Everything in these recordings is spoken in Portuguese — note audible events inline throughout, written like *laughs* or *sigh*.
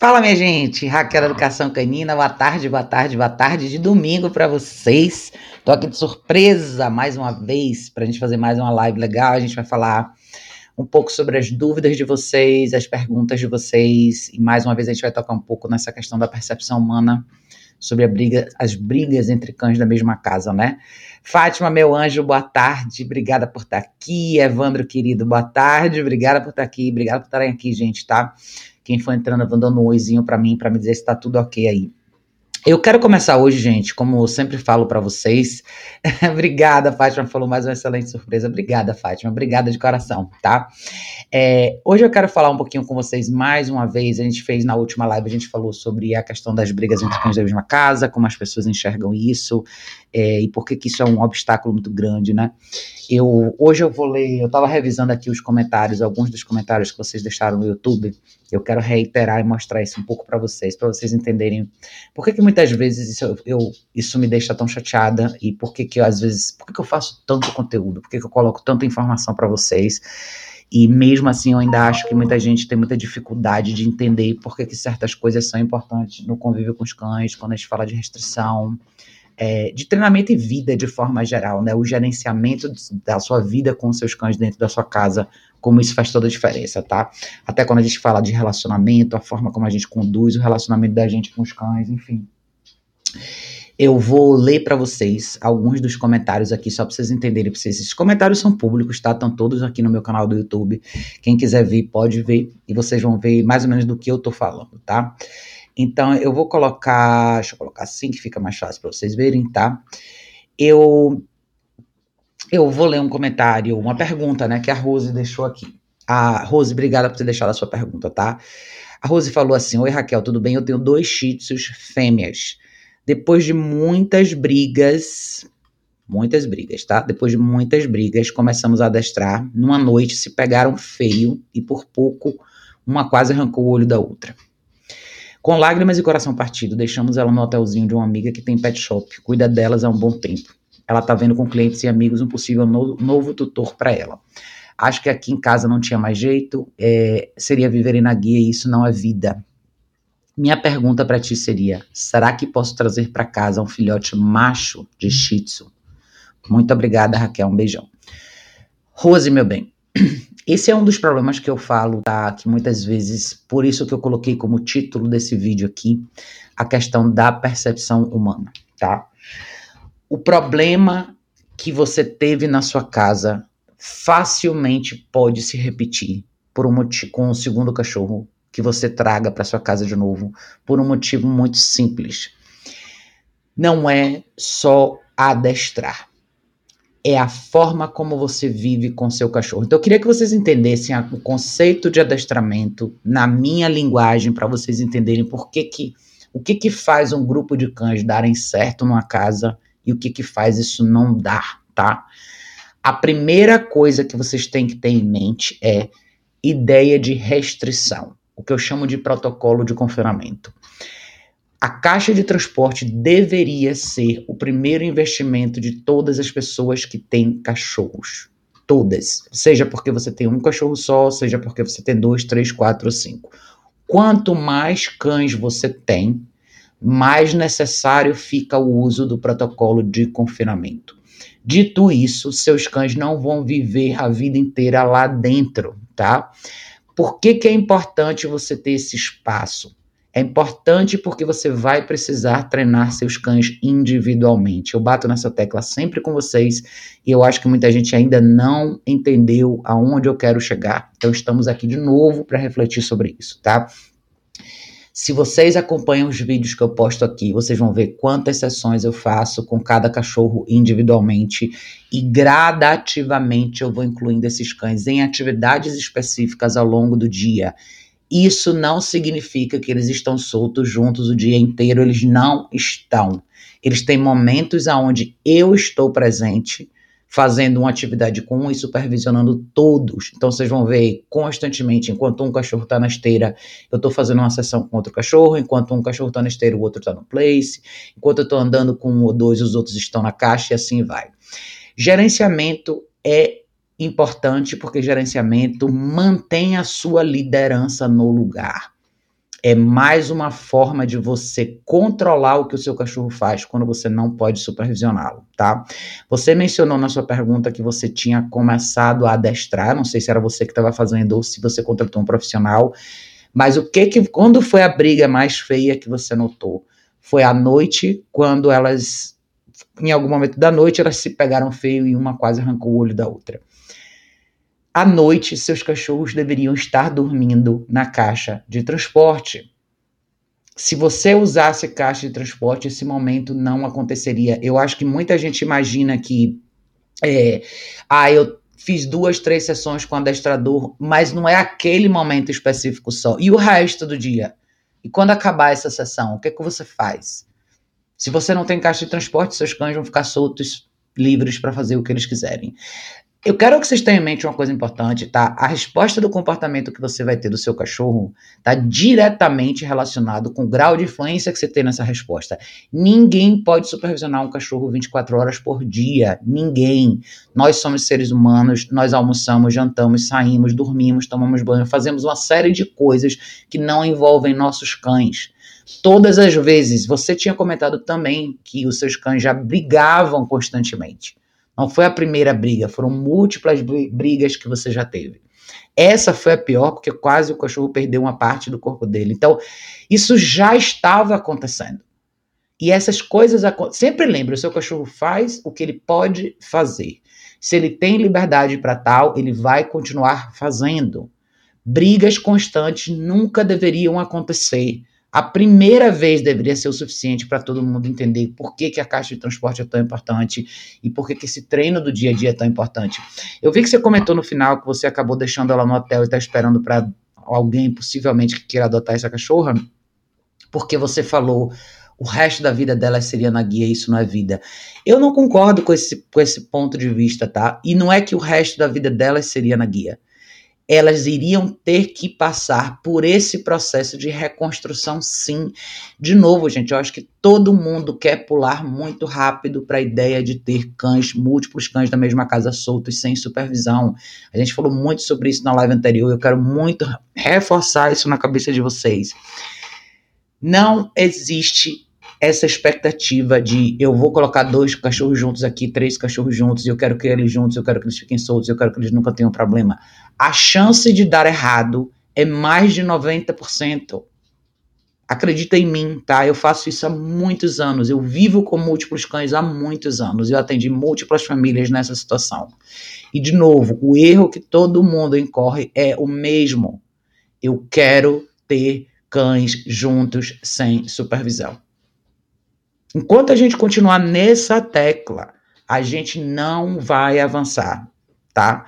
Fala, minha gente, Raquel Educação Canina, boa tarde, boa tarde, boa tarde de domingo para vocês. Tô aqui de surpresa mais uma vez para a gente fazer mais uma live legal. A gente vai falar um pouco sobre as dúvidas de vocês, as perguntas de vocês e mais uma vez a gente vai tocar um pouco nessa questão da percepção humana sobre briga, as brigas entre cães da mesma casa, né? Fátima, meu anjo, boa tarde, obrigada por estar aqui. Evandro, querido, boa tarde, obrigada por estar aqui, obrigada por estarem aqui, gente, tá? Quem for entrando, dando um oizinho para mim, para me dizer se tá tudo ok aí. Eu quero começar hoje, gente, como eu sempre falo para vocês. *laughs* Obrigada, Fátima, falou mais uma excelente surpresa. Obrigada, Fátima. Obrigada de coração, tá? É, hoje eu quero falar um pouquinho com vocês mais uma vez. A gente fez na última live, a gente falou sobre a questão das brigas entre cães da mesma casa, como as pessoas enxergam isso é, e por que, que isso é um obstáculo muito grande, né? Eu, hoje eu vou ler, eu estava revisando aqui os comentários, alguns dos comentários que vocês deixaram no YouTube. Eu quero reiterar e mostrar isso um pouco para vocês, para vocês entenderem por que, que muitas vezes isso, eu, isso me deixa tão chateada e por que, que eu, às vezes, por que, que eu faço tanto conteúdo, por que, que eu coloco tanta informação para vocês. E mesmo assim, eu ainda acho que muita gente tem muita dificuldade de entender por que, que certas coisas são importantes no convívio com os cães, quando a gente fala de restrição, é, de treinamento e vida de forma geral, né? O gerenciamento da sua vida com seus cães dentro da sua casa, como isso faz toda a diferença, tá? Até quando a gente fala de relacionamento, a forma como a gente conduz o relacionamento da gente com os cães, enfim. Eu vou ler para vocês alguns dos comentários aqui, só para vocês entenderem. Pra vocês. Esses comentários são públicos, tá? Estão todos aqui no meu canal do YouTube. Quem quiser ver, pode ver. E vocês vão ver mais ou menos do que eu tô falando, tá? Então, eu vou colocar, deixa eu colocar assim que fica mais fácil para vocês verem, tá? Eu eu vou ler um comentário, uma pergunta, né, que a Rose deixou aqui. A Rose, obrigada por ter deixado a sua pergunta, tá? A Rose falou assim: Oi Raquel, tudo bem? Eu tenho dois shih fêmeas. Depois de muitas brigas, muitas brigas, tá? Depois de muitas brigas, começamos a adestrar. Numa noite se pegaram feio e por pouco uma quase arrancou o olho da outra. Com lágrimas e coração partido, deixamos ela no hotelzinho de uma amiga que tem pet shop, cuida delas há um bom tempo. Ela tá vendo com clientes e amigos um possível no, novo tutor para ela. Acho que aqui em casa não tinha mais jeito, é, seria viver na guia e isso não é vida. Minha pergunta para ti seria: será que posso trazer para casa um filhote macho de Shih Tzu? Muito obrigada, Raquel. Um beijão. Rose, meu bem, esse é um dos problemas que eu falo, tá? Que muitas vezes, por isso que eu coloquei como título desse vídeo aqui, a questão da percepção humana, tá? O problema que você teve na sua casa facilmente pode se repetir por um motivo, com o segundo cachorro que você traga para sua casa de novo, por um motivo muito simples. Não é só adestrar é a forma como você vive com seu cachorro. Então eu queria que vocês entendessem a, o conceito de adestramento na minha linguagem para vocês entenderem por que que o que que faz um grupo de cães darem certo numa casa e o que que faz isso não dar, tá? A primeira coisa que vocês têm que ter em mente é ideia de restrição, o que eu chamo de protocolo de confinamento. A caixa de transporte deveria ser o primeiro investimento de todas as pessoas que têm cachorros. Todas. Seja porque você tem um cachorro só, seja porque você tem dois, três, quatro ou cinco. Quanto mais cães você tem, mais necessário fica o uso do protocolo de confinamento. Dito isso, seus cães não vão viver a vida inteira lá dentro, tá? Por que, que é importante você ter esse espaço? É importante porque você vai precisar treinar seus cães individualmente. Eu bato nessa tecla sempre com vocês e eu acho que muita gente ainda não entendeu aonde eu quero chegar. Então estamos aqui de novo para refletir sobre isso, tá? Se vocês acompanham os vídeos que eu posto aqui, vocês vão ver quantas sessões eu faço com cada cachorro individualmente e gradativamente eu vou incluindo esses cães em atividades específicas ao longo do dia. Isso não significa que eles estão soltos juntos o dia inteiro, eles não estão. Eles têm momentos onde eu estou presente, fazendo uma atividade com um e supervisionando todos. Então vocês vão ver constantemente, enquanto um cachorro está na esteira, eu estou fazendo uma sessão com outro cachorro, enquanto um cachorro está na esteira, o outro está no place, enquanto eu estou andando com um ou dois, os outros estão na caixa e assim vai. Gerenciamento é importante porque gerenciamento mantém a sua liderança no lugar. é mais uma forma de você controlar o que o seu cachorro faz quando você não pode supervisioná-lo, tá? Você mencionou na sua pergunta que você tinha começado a adestrar, não sei se era você que estava fazendo ou se você contratou um profissional, mas o que que quando foi a briga mais feia que você notou? Foi à noite, quando elas em algum momento da noite elas se pegaram feio e uma quase arrancou o olho da outra. À noite, seus cachorros deveriam estar dormindo na caixa de transporte. Se você usasse caixa de transporte, esse momento não aconteceria. Eu acho que muita gente imagina que é, ah, eu fiz duas, três sessões com adestrador, mas não é aquele momento específico só. E o resto do dia? E quando acabar essa sessão, o que, é que você faz? Se você não tem caixa de transporte, seus cães vão ficar soltos, livres para fazer o que eles quiserem. Eu quero que vocês tenham em mente uma coisa importante, tá? A resposta do comportamento que você vai ter do seu cachorro está diretamente relacionado com o grau de influência que você tem nessa resposta. Ninguém pode supervisionar um cachorro 24 horas por dia. Ninguém. Nós somos seres humanos, nós almoçamos, jantamos, saímos, dormimos, tomamos banho, fazemos uma série de coisas que não envolvem nossos cães. Todas as vezes, você tinha comentado também que os seus cães já brigavam constantemente. Não foi a primeira briga, foram múltiplas brigas que você já teve. Essa foi a pior, porque quase o cachorro perdeu uma parte do corpo dele. Então, isso já estava acontecendo. E essas coisas sempre lembre, o seu cachorro faz o que ele pode fazer. Se ele tem liberdade para tal, ele vai continuar fazendo. Brigas constantes nunca deveriam acontecer. A primeira vez deveria ser o suficiente para todo mundo entender por que, que a caixa de transporte é tão importante e por que, que esse treino do dia a dia é tão importante. Eu vi que você comentou no final que você acabou deixando ela no hotel e está esperando para alguém possivelmente que queira adotar essa cachorra, porque você falou o resto da vida dela seria na guia, isso não é vida. Eu não concordo com esse, com esse ponto de vista, tá? E não é que o resto da vida dela seria na guia elas iriam ter que passar por esse processo de reconstrução, sim. De novo, gente, eu acho que todo mundo quer pular muito rápido para a ideia de ter cães, múltiplos cães da mesma casa soltos, sem supervisão. A gente falou muito sobre isso na live anterior, eu quero muito reforçar isso na cabeça de vocês. Não existe essa expectativa de eu vou colocar dois cachorros juntos aqui, três cachorros juntos, eu quero que eles juntos, eu quero que eles fiquem soltos, eu quero que eles nunca tenham problema. A chance de dar errado é mais de 90%. Acredita em mim, tá? Eu faço isso há muitos anos. Eu vivo com múltiplos cães há muitos anos. Eu atendi múltiplas famílias nessa situação. E, de novo, o erro que todo mundo incorre é o mesmo. Eu quero ter cães juntos sem supervisão. Enquanto a gente continuar nessa tecla, a gente não vai avançar, tá?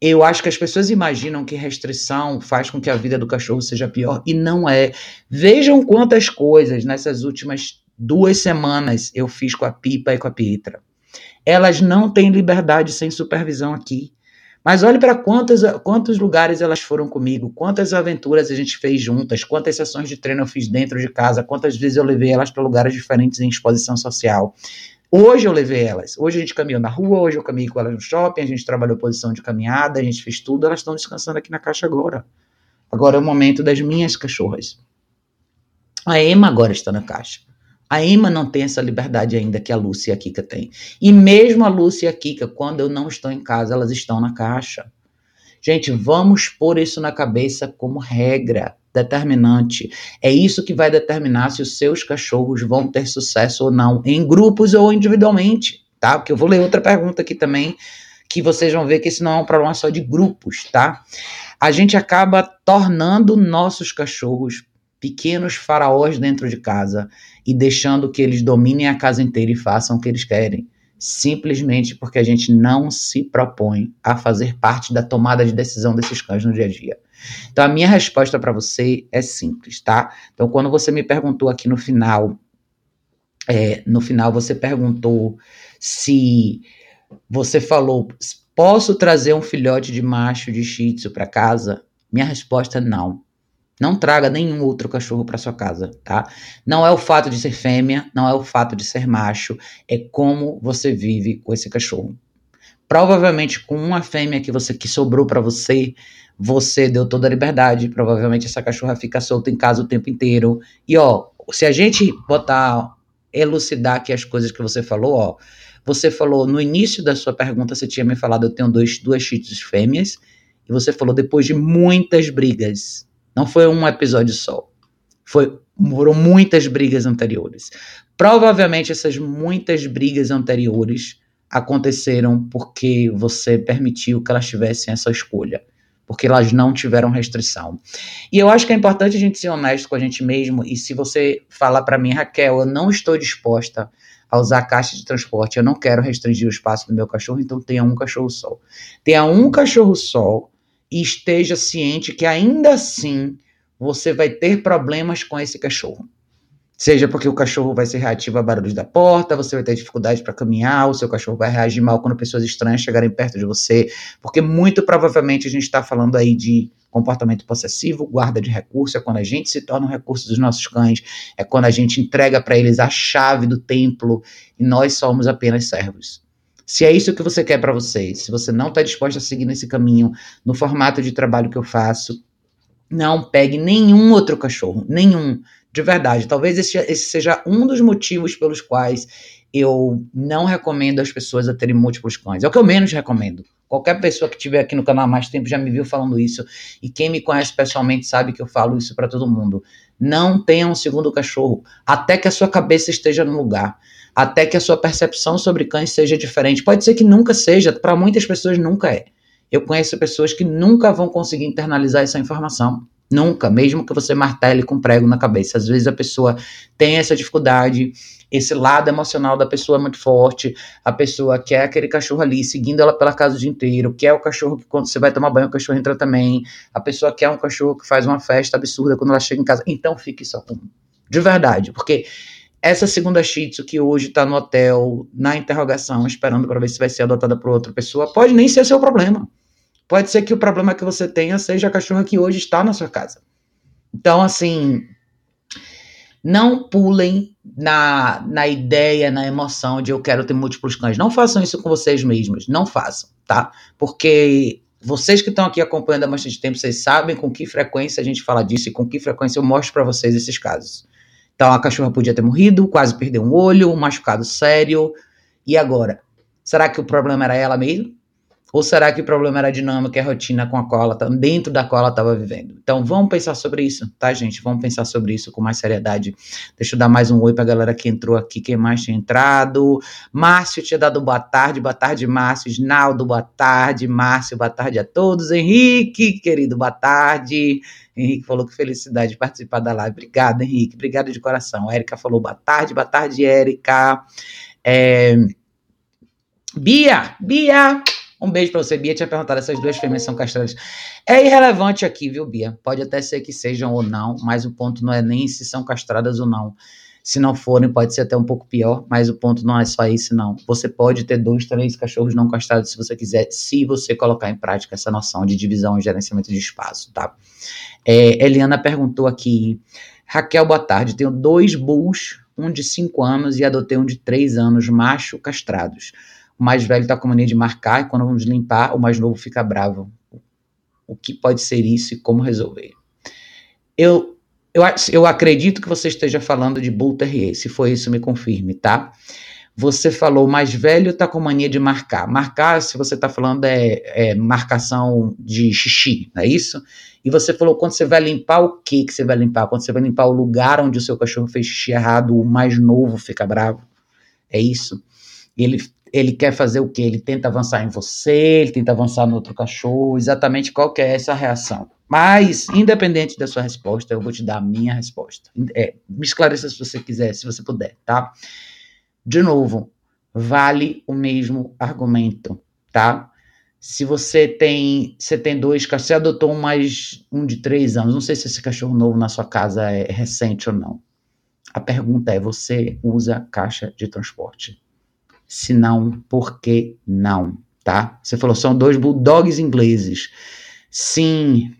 Eu acho que as pessoas imaginam que restrição faz com que a vida do cachorro seja pior e não é. Vejam quantas coisas nessas últimas duas semanas eu fiz com a Pipa e com a Pietra. Elas não têm liberdade sem supervisão aqui. Mas olhe para quantos, quantos lugares elas foram comigo, quantas aventuras a gente fez juntas, quantas sessões de treino eu fiz dentro de casa, quantas vezes eu levei elas para lugares diferentes em exposição social. Hoje eu levei elas. Hoje a gente caminhou na rua, hoje eu caminhei com elas no shopping, a gente trabalhou posição de caminhada, a gente fez tudo, elas estão descansando aqui na caixa agora. Agora é o momento das minhas cachorras. A Emma agora está na caixa. A Emma não tem essa liberdade ainda que a Lúcia e a Kika têm. E mesmo a Lúcia e a Kika, quando eu não estou em casa, elas estão na caixa. Gente, vamos pôr isso na cabeça como regra determinante. É isso que vai determinar se os seus cachorros vão ter sucesso ou não, em grupos ou individualmente, tá? Porque eu vou ler outra pergunta aqui também, que vocês vão ver que esse não é um problema só de grupos, tá? A gente acaba tornando nossos cachorros pequenos faraós dentro de casa e deixando que eles dominem a casa inteira e façam o que eles querem. Simplesmente porque a gente não se propõe a fazer parte da tomada de decisão desses cães no dia a dia. Então, a minha resposta para você é simples, tá? Então, quando você me perguntou aqui no final, é, no final você perguntou se você falou, posso trazer um filhote de macho de shih tzu para casa? Minha resposta é não. Não traga nenhum outro cachorro para sua casa, tá? Não é o fato de ser fêmea, não é o fato de ser macho, é como você vive com esse cachorro. Provavelmente com uma fêmea que você que sobrou para você, você deu toda a liberdade. Provavelmente essa cachorra fica solta em casa o tempo inteiro. E ó, se a gente botar elucidar aqui as coisas que você falou, ó, você falou no início da sua pergunta, você tinha me falado eu tenho dois, duas shih fêmeas, e você falou depois de muitas brigas. Não foi um episódio só. Foi, foram muitas brigas anteriores. Provavelmente essas muitas brigas anteriores aconteceram porque você permitiu que elas tivessem essa escolha, porque elas não tiveram restrição. E eu acho que é importante a gente ser honesto com a gente mesmo. E se você falar para mim, Raquel, eu não estou disposta a usar caixa de transporte, eu não quero restringir o espaço do meu cachorro, então tenha um cachorro só. Tenha um cachorro só e esteja ciente que ainda assim você vai ter problemas com esse cachorro. Seja porque o cachorro vai ser reativo a barulhos da porta, você vai ter dificuldade para caminhar, o seu cachorro vai reagir mal quando pessoas estranhas chegarem perto de você, porque muito provavelmente a gente está falando aí de comportamento possessivo, guarda de recurso, é quando a gente se torna um recurso dos nossos cães, é quando a gente entrega para eles a chave do templo e nós somos apenas servos. Se é isso que você quer para você, se você não está disposto a seguir nesse caminho, no formato de trabalho que eu faço, não pegue nenhum outro cachorro, nenhum, de verdade. Talvez esse, esse seja um dos motivos pelos quais eu não recomendo as pessoas a terem múltiplos cães. É o que eu menos recomendo. Qualquer pessoa que estiver aqui no canal há mais tempo já me viu falando isso. E quem me conhece pessoalmente sabe que eu falo isso para todo mundo. Não tenha um segundo cachorro até que a sua cabeça esteja no lugar. Até que a sua percepção sobre cães seja diferente. Pode ser que nunca seja, para muitas pessoas nunca é. Eu conheço pessoas que nunca vão conseguir internalizar essa informação. Nunca, mesmo que você martele com prego na cabeça. Às vezes a pessoa tem essa dificuldade, esse lado emocional da pessoa é muito forte. A pessoa quer aquele cachorro ali, seguindo ela pela casa o dia inteiro, quer o cachorro que quando você vai tomar banho, o cachorro entra também. A pessoa quer um cachorro que faz uma festa absurda quando ela chega em casa. Então fique só com. De verdade, porque essa segunda Shih Tzu que hoje está no hotel, na interrogação, esperando para ver se vai ser adotada por outra pessoa, pode nem ser seu problema. Pode ser que o problema que você tenha seja a cachorra que hoje está na sua casa. Então, assim, não pulem na, na ideia, na emoção de eu quero ter múltiplos cães. Não façam isso com vocês mesmos. Não façam, tá? Porque vocês que estão aqui acompanhando há bastante tempo, vocês sabem com que frequência a gente fala disso e com que frequência eu mostro para vocês esses casos. Então, a cachorra podia ter morrido, quase perdeu um olho, um machucado sério. E agora? Será que o problema era ela mesmo? Ou será que o problema era a dinâmica e a rotina com a tá, dentro da ela estava vivendo? Então vamos pensar sobre isso, tá, gente? Vamos pensar sobre isso com mais seriedade. Deixa eu dar mais um oi pra galera que entrou aqui. Quem mais tinha entrado? Márcio tinha dado boa tarde. Boa tarde, Márcio. Isnaldo, boa tarde. Márcio, boa tarde a todos. Henrique, querido, boa tarde. Henrique falou que felicidade de participar da live. Obrigado, Henrique. Obrigado de coração. A Érica falou boa tarde. Boa tarde, Érica. É... Bia, Bia, um beijo pra você, Bia. Tinha perguntado essas duas fêmeas são castradas. É irrelevante aqui, viu, Bia? Pode até ser que sejam ou não, mas o ponto não é nem se são castradas ou não. Se não forem, pode ser até um pouco pior, mas o ponto não é só isso, não. Você pode ter dois, três cachorros não castrados se você quiser, se você colocar em prática essa noção de divisão e gerenciamento de espaço, tá? É, Eliana perguntou aqui. Raquel, boa tarde. Tenho dois bulls, um de cinco anos e adotei um de três anos, macho, castrados. O mais velho está com mania de marcar e quando vamos limpar, o mais novo fica bravo. O que pode ser isso e como resolver? Eu, eu, eu acredito que você esteja falando de Bull Terrier. Se for isso, me confirme, tá? Você falou, o mais velho está com mania de marcar. Marcar, se você está falando, é, é, marcação de xixi, não é isso? E você falou, quando você vai limpar, o que que você vai limpar? Quando você vai limpar o lugar onde o seu cachorro fez xixi errado, o mais novo fica bravo. É isso? Ele ele quer fazer o quê? Ele tenta avançar em você, ele tenta avançar no outro cachorro, exatamente qual que é essa reação. Mas, independente da sua resposta, eu vou te dar a minha resposta. É, me esclareça se você quiser, se você puder, tá? De novo, vale o mesmo argumento, tá? Se você tem, você tem dois cachorros, você adotou um mais um de três anos, não sei se esse cachorro novo na sua casa é recente ou não. A pergunta é: você usa caixa de transporte? Se não, por que não? Tá? Você falou, são dois bulldogs ingleses. Sim,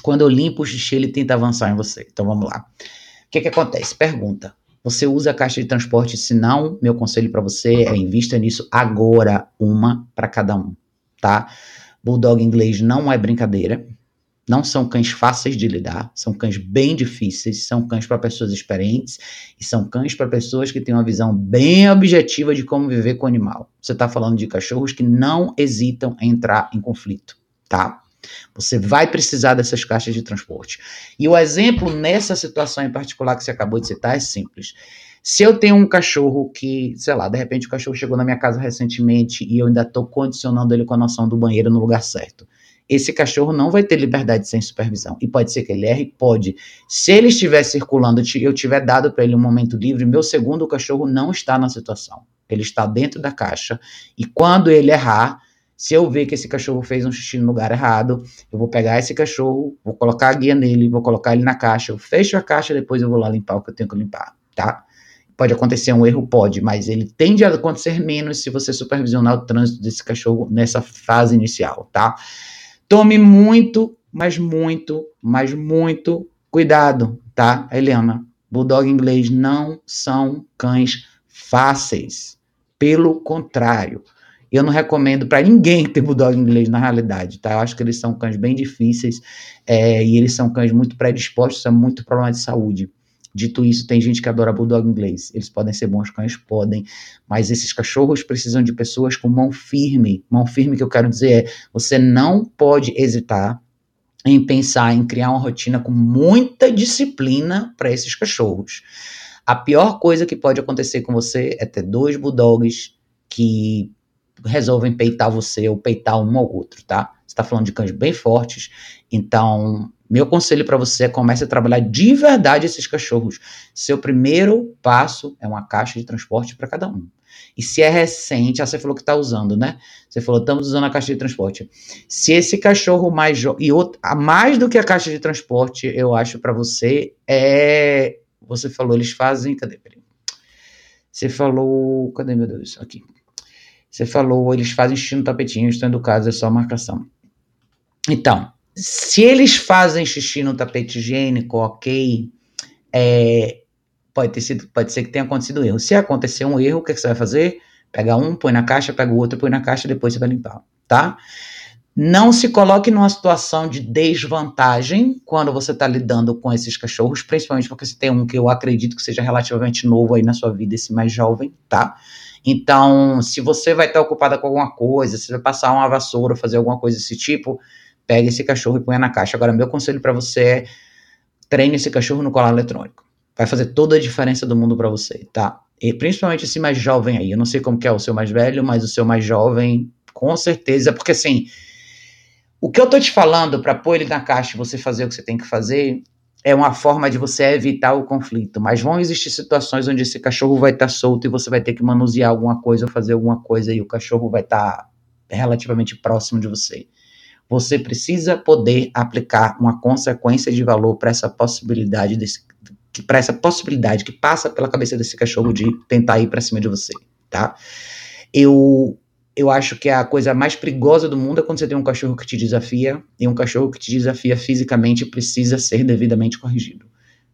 quando eu limpo o xixi, ele tenta avançar em você. Então vamos lá. O que, que acontece? Pergunta. Você usa a caixa de transporte, se não, meu conselho para você é invista nisso agora, uma para cada um, tá? Bulldog inglês não é brincadeira. Não são cães fáceis de lidar, são cães bem difíceis, são cães para pessoas experientes e são cães para pessoas que têm uma visão bem objetiva de como viver com o animal. Você está falando de cachorros que não hesitam em entrar em conflito, tá? Você vai precisar dessas caixas de transporte. E o exemplo nessa situação em particular que você acabou de citar é simples. Se eu tenho um cachorro que, sei lá, de repente o cachorro chegou na minha casa recentemente e eu ainda estou condicionando ele com a noção do banheiro no lugar certo esse cachorro não vai ter liberdade sem supervisão. E pode ser que ele erre? Pode. Se ele estiver circulando, eu tiver dado para ele um momento livre, meu segundo cachorro não está na situação. Ele está dentro da caixa. E quando ele errar, se eu ver que esse cachorro fez um xixi no lugar errado, eu vou pegar esse cachorro, vou colocar a guia nele, vou colocar ele na caixa, eu fecho a caixa, depois eu vou lá limpar o que eu tenho que limpar, tá? Pode acontecer um erro? Pode, mas ele tende a acontecer menos se você supervisionar o trânsito desse cachorro nessa fase inicial, tá? Tome muito, mas muito, mas muito cuidado, tá, Helena? Bulldog inglês não são cães fáceis. Pelo contrário, eu não recomendo para ninguém ter bulldog inglês na realidade, tá? Eu acho que eles são cães bem difíceis é, e eles são cães muito predispostos a muito problema de saúde. Dito isso, tem gente que adora bulldog inglês. Eles podem ser bons cães, podem, mas esses cachorros precisam de pessoas com mão firme. Mão firme que eu quero dizer é, você não pode hesitar em pensar em criar uma rotina com muita disciplina para esses cachorros. A pior coisa que pode acontecer com você é ter dois bulldogs que resolvem peitar você ou peitar um ao outro, tá? Você está falando de cães bem fortes, então meu conselho para você é comece a trabalhar de verdade esses cachorros. Seu primeiro passo é uma caixa de transporte para cada um. E se é recente, ah, você falou que está usando, né? Você falou, estamos usando a caixa de transporte. Se esse cachorro mais e outro, mais do que a caixa de transporte, eu acho para você é, você falou, eles fazem, cadê? Peraí. Você falou, cadê meu Deus? Aqui. Você falou, eles fazem xixi no tapetinho, estão educados, é só marcação. Então, se eles fazem xixi no tapete higiênico, ok, é, pode, ter sido, pode ser que tenha acontecido um erro. Se acontecer um erro, o que, que você vai fazer? Pega um, põe na caixa, pega o outro, põe na caixa, depois você vai limpar, tá? Não se coloque numa situação de desvantagem quando você está lidando com esses cachorros, principalmente porque você tem um que eu acredito que seja relativamente novo aí na sua vida, esse mais jovem, tá? Então, se você vai estar ocupada com alguma coisa, se vai passar uma vassoura, fazer alguma coisa desse tipo, pega esse cachorro e põe na caixa. Agora, meu conselho para você é treine esse cachorro no colar eletrônico. Vai fazer toda a diferença do mundo para você, tá? E principalmente esse mais jovem aí. Eu não sei como que é o seu mais velho, mas o seu mais jovem, com certeza, porque assim, o que eu tô te falando para pôr ele na caixa e você fazer o que você tem que fazer é uma forma de você evitar o conflito, mas vão existir situações onde esse cachorro vai estar tá solto e você vai ter que manusear alguma coisa ou fazer alguma coisa e o cachorro vai estar tá relativamente próximo de você. Você precisa poder aplicar uma consequência de valor para essa possibilidade desse para essa possibilidade que passa pela cabeça desse cachorro de tentar ir para cima de você, tá? Eu eu acho que a coisa mais perigosa do mundo é quando você tem um cachorro que te desafia, e um cachorro que te desafia fisicamente precisa ser devidamente corrigido.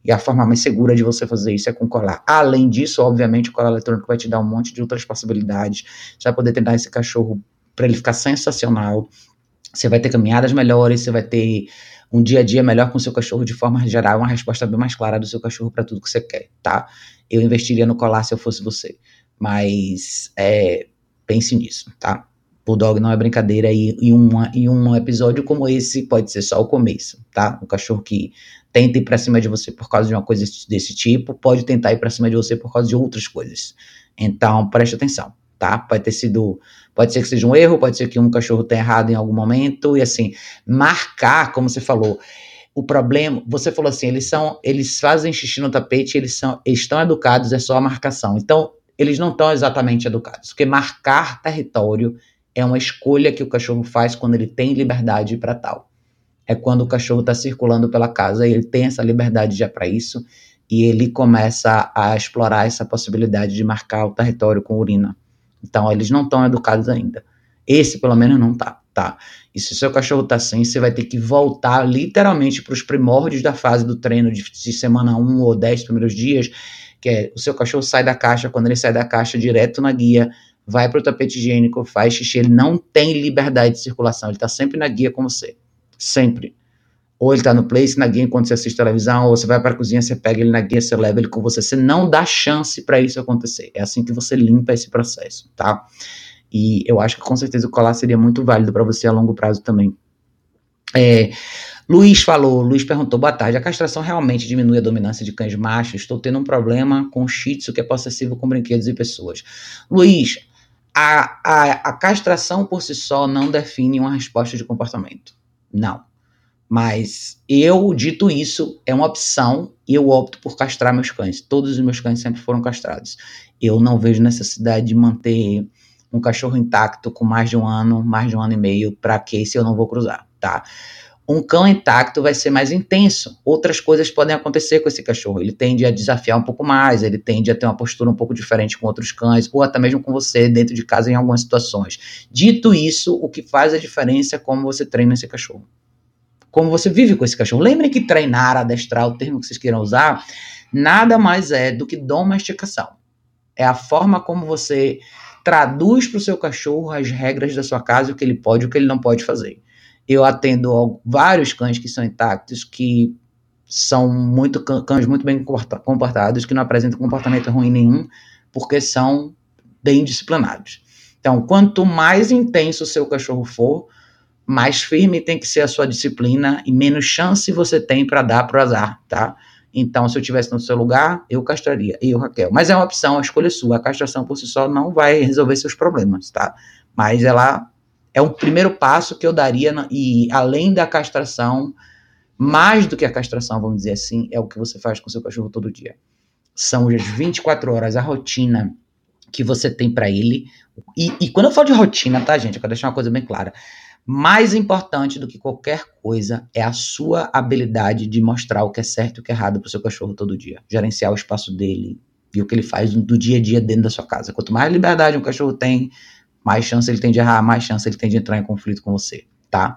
E a forma mais segura de você fazer isso é com colar. Além disso, obviamente, o colar eletrônico vai te dar um monte de outras possibilidades. Você vai poder tentar esse cachorro para ele ficar sensacional. Você vai ter caminhadas melhores, você vai ter um dia a dia melhor com o seu cachorro de forma geral, uma resposta bem mais clara do seu cachorro para tudo que você quer, tá? Eu investiria no colar se eu fosse você. Mas é, Pense nisso, tá? Bulldog não é brincadeira e, uma, e um episódio como esse pode ser só o começo, tá? O cachorro que tenta ir pra cima de você por causa de uma coisa desse tipo, pode tentar ir pra cima de você por causa de outras coisas. Então, preste atenção, tá? Pode ter sido, pode ser que seja um erro, pode ser que um cachorro tenha errado em algum momento, e assim, marcar, como você falou, o problema, você falou assim, eles são, eles fazem xixi no tapete, eles são, eles estão educados, é só a marcação. Então, eles não estão exatamente educados, porque marcar território é uma escolha que o cachorro faz quando ele tem liberdade para tal. É quando o cachorro está circulando pela casa e ele tem essa liberdade já para isso e ele começa a explorar essa possibilidade de marcar o território com urina. Então eles não estão educados ainda. Esse pelo menos não tá, tá? E se o seu cachorro tá assim, você vai ter que voltar literalmente para os primórdios da fase do treino de, de semana 1 ou 10 primeiros dias que é o seu cachorro sai da caixa, quando ele sai da caixa direto na guia, vai para o tapete higiênico, faz xixi, ele não tem liberdade de circulação, ele está sempre na guia com você, sempre. Ou ele está no place, na guia enquanto você assiste televisão, ou você vai para cozinha, você pega ele na guia, você leva ele com você, você não dá chance para isso acontecer. É assim que você limpa esse processo, tá? E eu acho que com certeza o colar seria muito válido para você a longo prazo também. É, Luiz falou, Luiz perguntou, boa tarde, a castração realmente diminui a dominância de cães machos? Estou tendo um problema com shih tzu que é possessivo com brinquedos e pessoas. Luiz, a, a, a castração por si só não define uma resposta de comportamento. Não. Mas eu, dito isso, é uma opção e eu opto por castrar meus cães. Todos os meus cães sempre foram castrados. Eu não vejo necessidade de manter um cachorro intacto com mais de um ano, mais de um ano e meio, para que esse eu não vou cruzar, tá? Um cão intacto vai ser mais intenso. Outras coisas podem acontecer com esse cachorro. Ele tende a desafiar um pouco mais, ele tende a ter uma postura um pouco diferente com outros cães, ou até mesmo com você dentro de casa em algumas situações. Dito isso, o que faz a diferença é como você treina esse cachorro. Como você vive com esse cachorro. Lembre que treinar, adestrar, o termo que vocês queiram usar, nada mais é do que domesticação. É a forma como você traduz para o seu cachorro as regras da sua casa, o que ele pode e o que ele não pode fazer. Eu atendo vários cães que são intactos, que são muito cães muito bem comportados, que não apresentam comportamento ruim nenhum, porque são bem disciplinados. Então, quanto mais intenso o seu cachorro for, mais firme tem que ser a sua disciplina e menos chance você tem para dar pro azar, tá? Então, se eu tivesse no seu lugar, eu castraria. Eu, Raquel. Mas é uma opção, a escolha é sua. A castração por si só não vai resolver seus problemas, tá? Mas ela é um primeiro passo que eu daria. E além da castração, mais do que a castração, vamos dizer assim, é o que você faz com seu cachorro todo dia. São as 24 horas, a rotina que você tem para ele. E, e, quando eu falo de rotina, tá, gente? Eu quero deixar uma coisa bem clara. Mais importante do que qualquer coisa é a sua habilidade de mostrar o que é certo e o que é errado para o seu cachorro todo dia. Gerenciar o espaço dele e o que ele faz do dia a dia dentro da sua casa. Quanto mais liberdade um cachorro tem, mais chance ele tem de errar, mais chance ele tem de entrar em conflito com você, tá?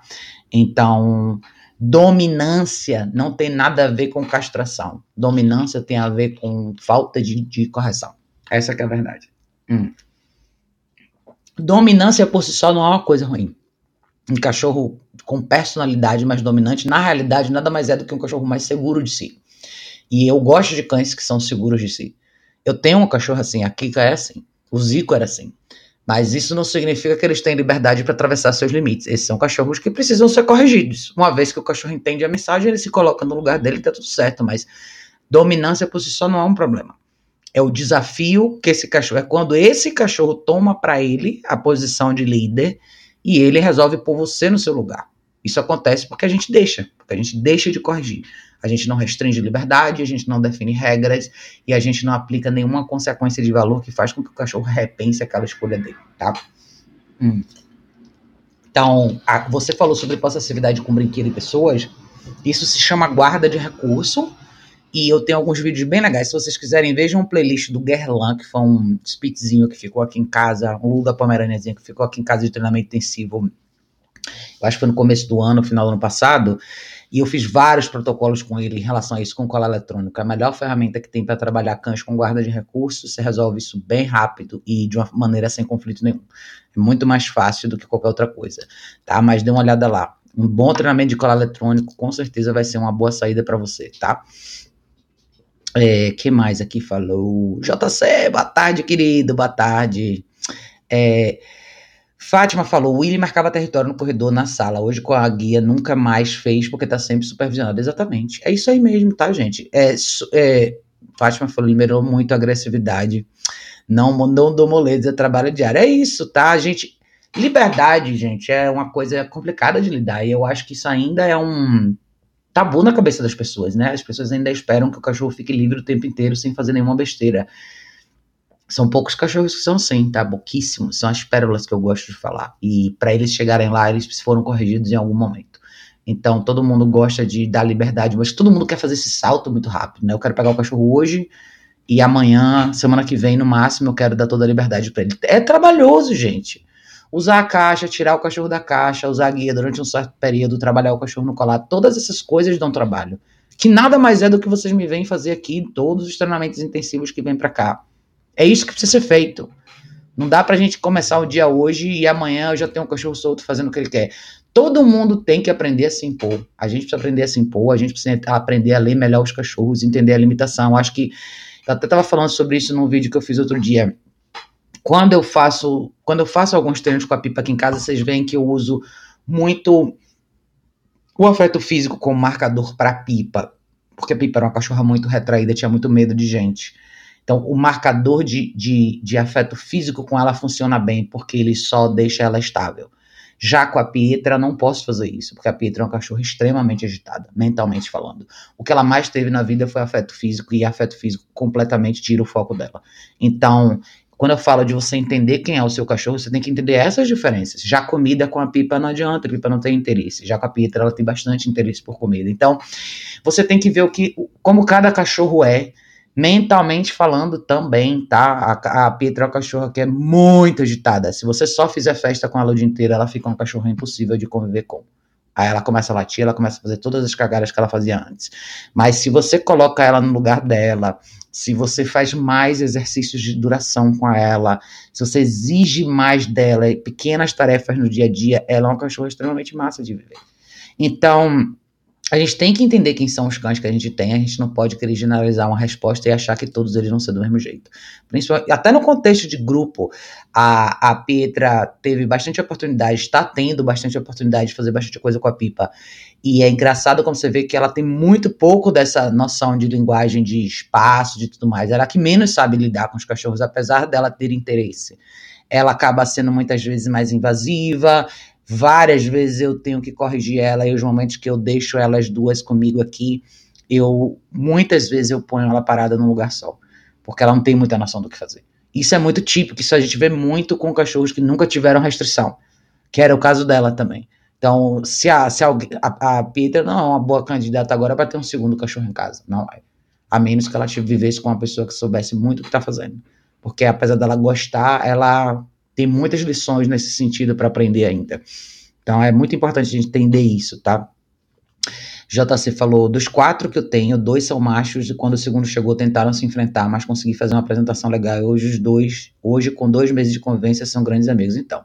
Então, dominância não tem nada a ver com castração. Dominância tem a ver com falta de, de correção. Essa é a verdade. Hum. Dominância por si só não é uma coisa ruim um cachorro com personalidade mais dominante, na realidade, nada mais é do que um cachorro mais seguro de si. E eu gosto de cães que são seguros de si. Eu tenho um cachorro assim, a Kika é assim, o Zico era assim. Mas isso não significa que eles têm liberdade para atravessar seus limites. Esses são cachorros que precisam ser corrigidos. Uma vez que o cachorro entende a mensagem, ele se coloca no lugar dele e tá tudo certo. Mas dominância por si só não é um problema. É o desafio que esse cachorro. É quando esse cachorro toma para ele a posição de líder e ele resolve pôr você no seu lugar. Isso acontece porque a gente deixa, porque a gente deixa de corrigir. A gente não restringe liberdade, a gente não define regras e a gente não aplica nenhuma consequência de valor que faz com que o cachorro repense aquela escolha dele, tá? Hum. Então, a, você falou sobre possessividade com brinquedo e pessoas. Isso se chama guarda de recurso e eu tenho alguns vídeos bem legais. Se vocês quiserem, vejam um playlist do Guerlain, que foi um Spitzinho que ficou aqui em casa, um Lula Pomeraniazinho que ficou aqui em casa de treinamento intensivo. Eu acho que foi no começo do ano, final do ano passado. E eu fiz vários protocolos com ele em relação a isso, com cola eletrônica. A melhor ferramenta que tem para trabalhar cães com guarda de recursos, você resolve isso bem rápido e de uma maneira sem conflito nenhum. É muito mais fácil do que qualquer outra coisa, tá? Mas dê uma olhada lá. Um bom treinamento de cola eletrônico com certeza vai ser uma boa saída para você, tá? É, que mais aqui falou? JC, boa tarde, querido, boa tarde. É, Fátima falou: Willy marcava território no corredor, na sala. Hoje, com a guia, nunca mais fez porque tá sempre supervisionado. Exatamente. É isso aí mesmo, tá, gente? É, é, Fátima falou: liberou muito agressividade. Não, não dou moleza, é trabalho diário. É isso, tá, gente? Liberdade, gente, é uma coisa complicada de lidar. E eu acho que isso ainda é um tabu na cabeça das pessoas, né? As pessoas ainda esperam que o cachorro fique livre o tempo inteiro sem fazer nenhuma besteira. São poucos cachorros que são assim, tá? Pouquíssimos. São as pérolas que eu gosto de falar. E para eles chegarem lá, eles foram corrigidos em algum momento. Então, todo mundo gosta de dar liberdade, mas todo mundo quer fazer esse salto muito rápido, né? Eu quero pegar o cachorro hoje e amanhã, semana que vem, no máximo, eu quero dar toda a liberdade para ele. É trabalhoso, gente usar a caixa, tirar o cachorro da caixa, usar a guia durante um certo período, trabalhar o cachorro no colar, todas essas coisas dão trabalho. que nada mais é do que vocês me veem fazer aqui todos os treinamentos intensivos que vêm para cá. É isso que precisa ser feito. Não dá pra gente começar o dia hoje e amanhã eu já tenho um cachorro solto fazendo o que ele quer. Todo mundo tem que aprender a se impor. A gente precisa aprender a se impor, a gente precisa aprender a ler melhor os cachorros, entender a limitação. Acho que eu até estava falando sobre isso num vídeo que eu fiz outro dia. Quando eu faço, quando eu faço alguns treinos com a pipa aqui em casa, vocês veem que eu uso muito o afeto físico como marcador para pipa, porque a pipa era uma cachorra muito retraída, tinha muito medo de gente. Então, o marcador de, de, de afeto físico com ela funciona bem, porque ele só deixa ela estável. Já com a Pietra, não posso fazer isso, porque a Pietra é uma cachorra extremamente agitada, mentalmente falando. O que ela mais teve na vida foi afeto físico, e afeto físico completamente tira o foco dela. Então, quando eu falo de você entender quem é o seu cachorro, você tem que entender essas diferenças. Já comida com a pipa não adianta, a pipa não tem interesse. Já com a Pietra, ela tem bastante interesse por comida. Então, você tem que ver o que, como cada cachorro é, mentalmente falando também, tá? A, a Pietra é uma cachorra que é muito agitada. Se você só fizer festa com ela o dia inteiro, ela fica uma cachorra impossível de conviver com. Aí ela começa a latir, ela começa a fazer todas as cagadas que ela fazia antes. Mas se você coloca ela no lugar dela, se você faz mais exercícios de duração com ela, se você exige mais dela, pequenas tarefas no dia a dia, ela é uma cachorra extremamente massa de viver. Então, a gente tem que entender quem são os cães que a gente tem, a gente não pode querer generalizar uma resposta e achar que todos eles vão ser do mesmo jeito. Principalmente, até no contexto de grupo, a, a teve bastante oportunidade, está tendo bastante oportunidade de fazer bastante coisa com a Pipa. E é engraçado como você vê que ela tem muito pouco dessa noção de linguagem de espaço, de tudo mais. Ela é que menos sabe lidar com os cachorros, apesar dela ter interesse ela acaba sendo muitas vezes mais invasiva, Várias vezes eu tenho que corrigir ela e os momentos que eu deixo elas duas comigo aqui, eu muitas vezes eu ponho ela parada num lugar só, porque ela não tem muita noção do que fazer. Isso é muito típico, isso a gente vê muito com cachorros que nunca tiveram restrição, que era o caso dela também. Então, se a, se a, a, a Peter não é uma boa candidata agora para ter um segundo cachorro em casa, não é. A menos que ela vivesse com uma pessoa que soubesse muito o que está fazendo. Porque apesar dela gostar, ela tem muitas lições nesse sentido para aprender ainda. Então é muito importante a gente entender isso, tá? JC falou: dos quatro que eu tenho, dois são machos, e quando o segundo chegou, tentaram se enfrentar, mas consegui fazer uma apresentação legal. Hoje, os dois, hoje, com dois meses de convivência, são grandes amigos. Então,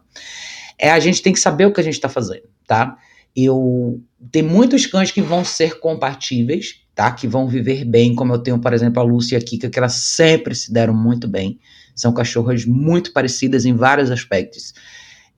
é a gente tem que saber o que a gente está fazendo, tá? Eu tem muitos cães que vão ser compatíveis, tá? Que vão viver bem, como eu tenho, por exemplo, a Lúcia e a Kika, que elas sempre se deram muito bem. São cachorras muito parecidas em vários aspectos.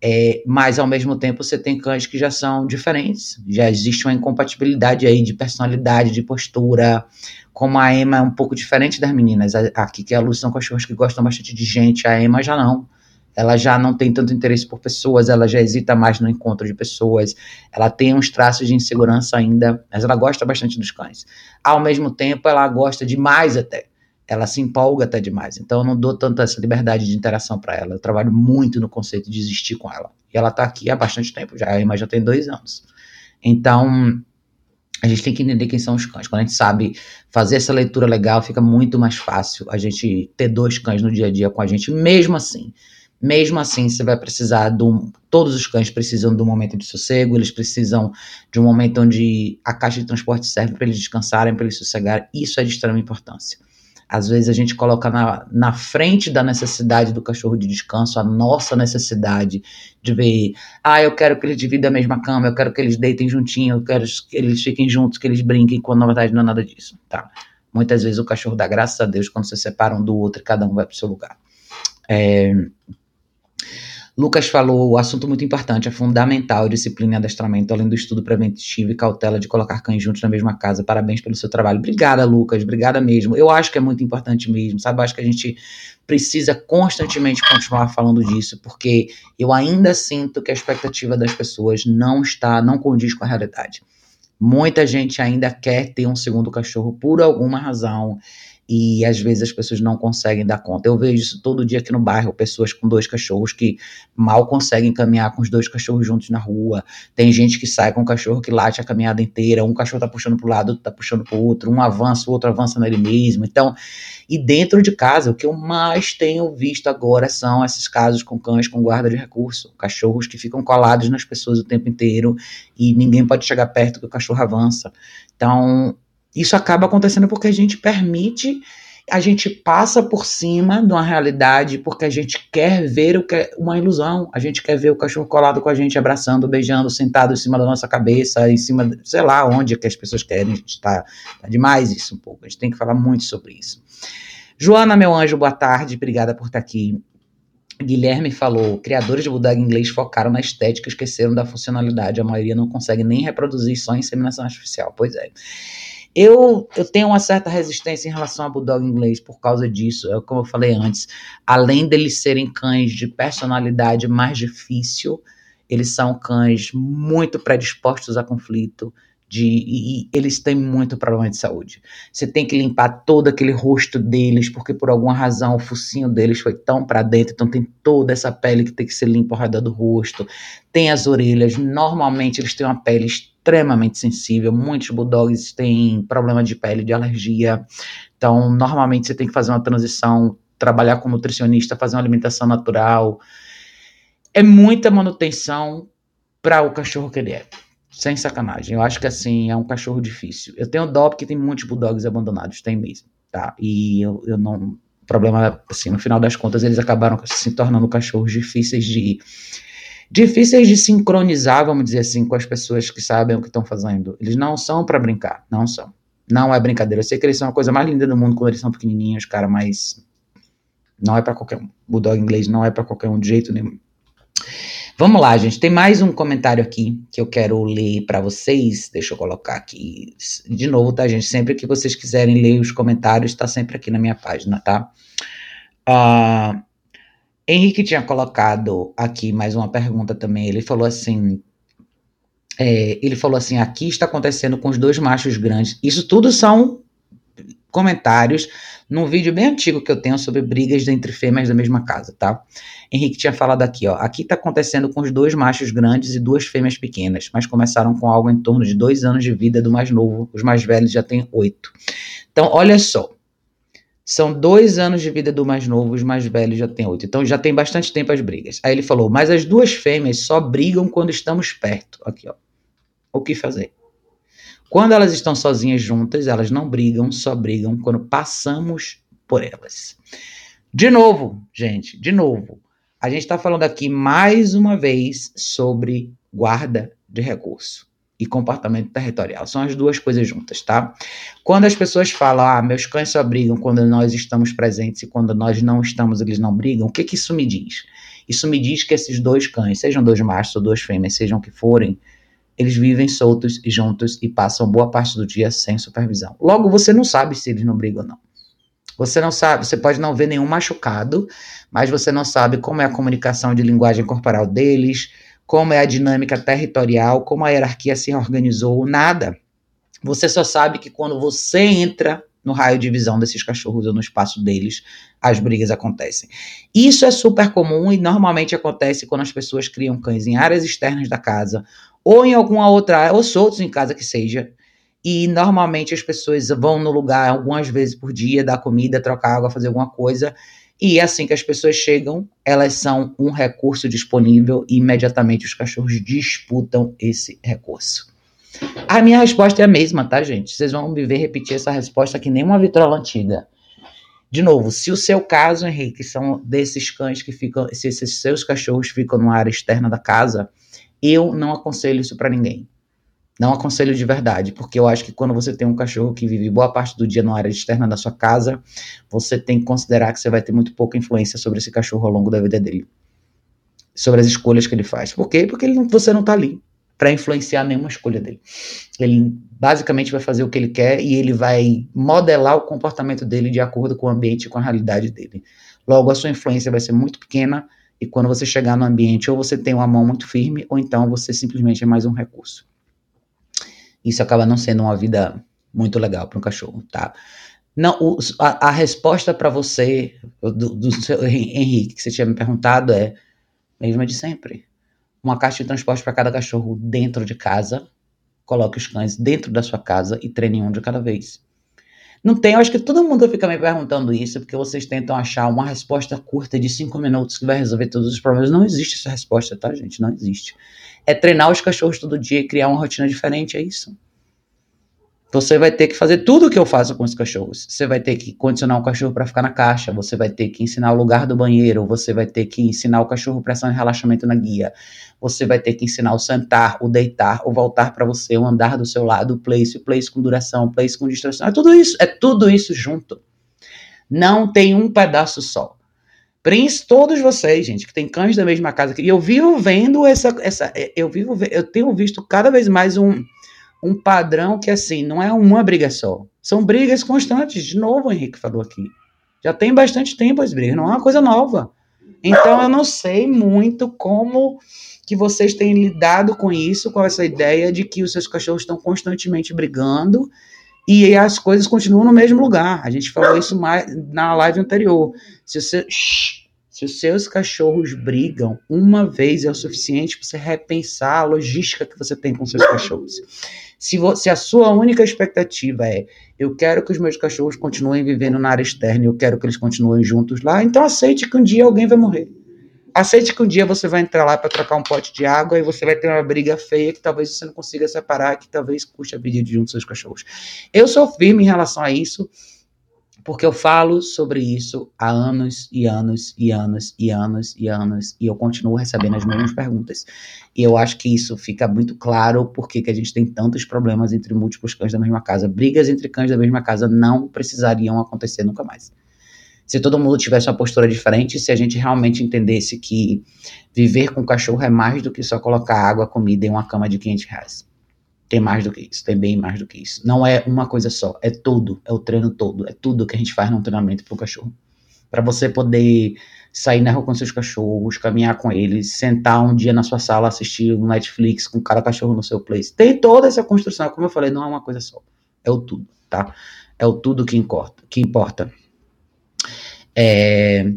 É, mas ao mesmo tempo você tem cães que já são diferentes, já existe uma incompatibilidade aí de personalidade, de postura. Como a Emma é um pouco diferente das meninas, aqui que a Luz são cachorros que gostam bastante de gente, a Emma já não. Ela já não tem tanto interesse por pessoas, ela já hesita mais no encontro de pessoas, ela tem uns traços de insegurança ainda, mas ela gosta bastante dos cães. Ao mesmo tempo, ela gosta demais até ela se empolga até demais. Então eu não dou tanta essa liberdade de interação para ela. Eu trabalho muito no conceito de existir com ela. E ela está aqui há bastante tempo já, mas já tem dois anos. Então a gente tem que entender quem são os cães. Quando a gente sabe fazer essa leitura legal, fica muito mais fácil a gente ter dois cães no dia a dia com a gente, mesmo assim. Mesmo assim, você vai precisar de um. Todos os cães precisam de um momento de sossego, eles precisam de um momento onde a caixa de transporte serve para eles descansarem, para eles sossegarem. Isso é de extrema importância. Às vezes a gente coloca na, na frente da necessidade do cachorro de descanso a nossa necessidade de ver, ah, eu quero que eles dividam a mesma cama, eu quero que eles deitem juntinho, eu quero que eles fiquem juntos, que eles brinquem, quando na verdade não é nada disso, tá? Muitas vezes o cachorro dá graças a Deus quando se separam um do outro e cada um vai para o seu lugar. É, Lucas falou, assunto muito importante, é fundamental disciplina e adestramento, além do estudo preventivo e cautela de colocar cães juntos na mesma casa. Parabéns pelo seu trabalho. Obrigada, Lucas, obrigada mesmo. Eu acho que é muito importante mesmo, sabe? Eu acho que a gente precisa constantemente continuar falando disso, porque eu ainda sinto que a expectativa das pessoas não está, não condiz com a realidade. Muita gente ainda quer ter um segundo cachorro por alguma razão e às vezes as pessoas não conseguem dar conta. Eu vejo isso todo dia aqui no bairro, pessoas com dois cachorros que mal conseguem caminhar com os dois cachorros juntos na rua. Tem gente que sai com um cachorro que late a caminhada inteira, um cachorro tá puxando para o lado, outro tá puxando para o outro, um avança, o outro avança nele mesmo. Então, e dentro de casa, o que eu mais tenho visto agora são esses casos com cães com guarda de recurso, cachorros que ficam colados nas pessoas o tempo inteiro e ninguém pode chegar perto que o cachorro avança. Então, Isso acaba acontecendo porque a gente permite, a gente passa por cima de uma realidade porque a gente quer ver o que é uma ilusão. A gente quer ver o cachorro colado com a gente, abraçando, beijando, sentado em cima da nossa cabeça, em cima, sei lá, onde é que as pessoas querem. Gente tá, tá demais isso um pouco. A gente tem que falar muito sobre isso. Joana, meu anjo, boa tarde. Obrigada por estar aqui. Guilherme falou: criadores de Bulldog inglês focaram na estética, esqueceram da funcionalidade. A maioria não consegue nem reproduzir só inseminação artificial. Pois é. Eu, eu tenho uma certa resistência em relação ao Bulldog inglês por causa disso. É como eu falei antes, além deles serem cães de personalidade mais difícil, eles são cães muito predispostos a conflito, de, e, eles têm muito problema de saúde. Você tem que limpar todo aquele rosto deles, porque por alguma razão o focinho deles foi tão para dentro, então tem toda essa pele que tem que ser limpa ao redor do rosto. Tem as orelhas, normalmente eles têm uma pele extremamente sensível. Muitos bulldogs têm problema de pele, de alergia. Então, normalmente você tem que fazer uma transição, trabalhar com nutricionista, fazer uma alimentação natural. É muita manutenção para o cachorro que ele é. Sem sacanagem. Eu acho que assim, é um cachorro difícil. Eu tenho dó porque tem muitos bulldogs abandonados, tem mesmo, tá? E eu, eu não. O problema, assim, no final das contas, eles acabaram se tornando cachorros difíceis de. Difíceis de sincronizar, vamos dizer assim, com as pessoas que sabem o que estão fazendo. Eles não são para brincar, não são. Não é brincadeira. Eu sei que eles são a coisa mais linda do mundo quando eles são pequenininhos, cara, mas não é para qualquer um. Bulldog inglês não é para qualquer um de jeito nenhum. Vamos lá, gente. Tem mais um comentário aqui que eu quero ler para vocês. Deixa eu colocar aqui de novo, tá, gente? Sempre que vocês quiserem ler os comentários, está sempre aqui na minha página, tá? Uh, Henrique tinha colocado aqui mais uma pergunta também. Ele falou assim: é, ele falou assim: aqui está acontecendo com os dois machos grandes. Isso tudo são comentários num vídeo bem antigo que eu tenho sobre brigas entre fêmeas da mesma casa, tá? Henrique tinha falado aqui, ó. Aqui tá acontecendo com os dois machos grandes e duas fêmeas pequenas, mas começaram com algo em torno de dois anos de vida do mais novo. Os mais velhos já têm oito. Então, olha só. São dois anos de vida do mais novo, os mais velhos já têm oito. Então já tem bastante tempo as brigas. Aí ele falou, mas as duas fêmeas só brigam quando estamos perto. Aqui, ó. O que fazer? Quando elas estão sozinhas juntas, elas não brigam, só brigam quando passamos por elas. De novo, gente, de novo. A gente está falando aqui mais uma vez sobre guarda de recurso e comportamento territorial. São as duas coisas juntas, tá? Quando as pessoas falam, ah, meus cães só brigam quando nós estamos presentes e quando nós não estamos, eles não brigam, o que, que isso me diz? Isso me diz que esses dois cães, sejam dois machos ou duas fêmeas, sejam que forem, eles vivem soltos e juntos e passam boa parte do dia sem supervisão. Logo, você não sabe se eles não brigam ou não. Você não sabe, você pode não ver nenhum machucado, mas você não sabe como é a comunicação de linguagem corporal deles, como é a dinâmica territorial, como a hierarquia se organizou, nada. Você só sabe que quando você entra no raio de visão desses cachorros ou no espaço deles, as brigas acontecem. Isso é super comum e normalmente acontece quando as pessoas criam cães em áreas externas da casa ou em alguma outra área, ou soltos em casa que seja. E normalmente as pessoas vão no lugar algumas vezes por dia, dar comida, trocar água, fazer alguma coisa. E assim que as pessoas chegam, elas são um recurso disponível e imediatamente os cachorros disputam esse recurso. A minha resposta é a mesma, tá, gente? Vocês vão me ver repetir essa resposta que nem uma vitrola antiga. De novo, se o seu caso, Henrique, são desses cães que ficam, se esses seus cachorros ficam numa área externa da casa, eu não aconselho isso para ninguém. Não aconselho de verdade, porque eu acho que quando você tem um cachorro que vive boa parte do dia na área externa da sua casa, você tem que considerar que você vai ter muito pouca influência sobre esse cachorro ao longo da vida dele. Sobre as escolhas que ele faz. Por quê? Porque não, você não está ali para influenciar nenhuma escolha dele. Ele basicamente vai fazer o que ele quer e ele vai modelar o comportamento dele de acordo com o ambiente e com a realidade dele. Logo, a sua influência vai ser muito pequena e quando você chegar no ambiente, ou você tem uma mão muito firme, ou então você simplesmente é mais um recurso. Isso acaba não sendo uma vida muito legal para um cachorro, tá? Não, o, a, a, resposta para você, do, do seu, Henrique, que você tinha me perguntado é mesma de sempre. Uma caixa de transporte para cada cachorro dentro de casa, coloque os cães dentro da sua casa e treine um de cada vez. Não tem, eu acho que todo mundo fica me perguntando isso, porque vocês tentam achar uma resposta curta de cinco minutos que vai resolver todos os problemas. Não existe essa resposta, tá, gente? Não existe. É treinar os cachorros todo dia e criar uma rotina diferente, é isso. Você vai ter que fazer tudo o que eu faço com os cachorros. Você vai ter que condicionar o cachorro para ficar na caixa, você vai ter que ensinar o lugar do banheiro, você vai ter que ensinar o cachorro pressão e relaxamento na guia. Você vai ter que ensinar o sentar, o deitar, o voltar para você, o andar do seu lado, o place, o place com duração, o place com distração. É tudo isso, é tudo isso junto. Não tem um pedaço só. Prince, todos vocês, gente, que tem cães da mesma casa. E eu vivo vendo essa. essa eu vivo eu tenho visto cada vez mais um, um padrão que, assim, não é uma briga só. São brigas constantes. De novo, o Henrique falou aqui. Já tem bastante tempo as brigas, não é uma coisa nova. Então eu não sei muito como que vocês têm lidado com isso, com essa ideia de que os seus cachorros estão constantemente brigando e as coisas continuam no mesmo lugar. A gente falou isso mais na live anterior. Se você, se os seus cachorros brigam, uma vez é o suficiente para você repensar a logística que você tem com seus cachorros. Se, a sua única expectativa é eu quero que os meus cachorros continuem vivendo na área externa, eu quero que eles continuem juntos lá, então aceite que um dia alguém vai morrer. Aceite que um dia você vai entrar lá para trocar um pote de água e você vai ter uma briga feia que talvez você não consiga separar, que talvez custe a vida de um dos seus cachorros. Eu sou firme em relação a isso, porque eu falo sobre isso há anos e anos e anos e anos e anos e eu continuo recebendo as mesmas perguntas. E eu acho que isso fica muito claro porque que a gente tem tantos problemas entre múltiplos cães da mesma casa. Brigas entre cães da mesma casa não precisariam acontecer nunca mais se todo mundo tivesse uma postura diferente, se a gente realmente entendesse que viver com cachorro é mais do que só colocar água, comida e uma cama de 500 reais. Tem mais do que isso, tem bem mais do que isso. Não é uma coisa só, é tudo, é o treino todo, é tudo que a gente faz num treinamento pro cachorro. Para você poder sair na rua com seus cachorros, caminhar com eles, sentar um dia na sua sala, assistir um Netflix com cada cachorro no seu place. Tem toda essa construção, como eu falei, não é uma coisa só, é o tudo, tá? É o tudo que importa. Que importa. É,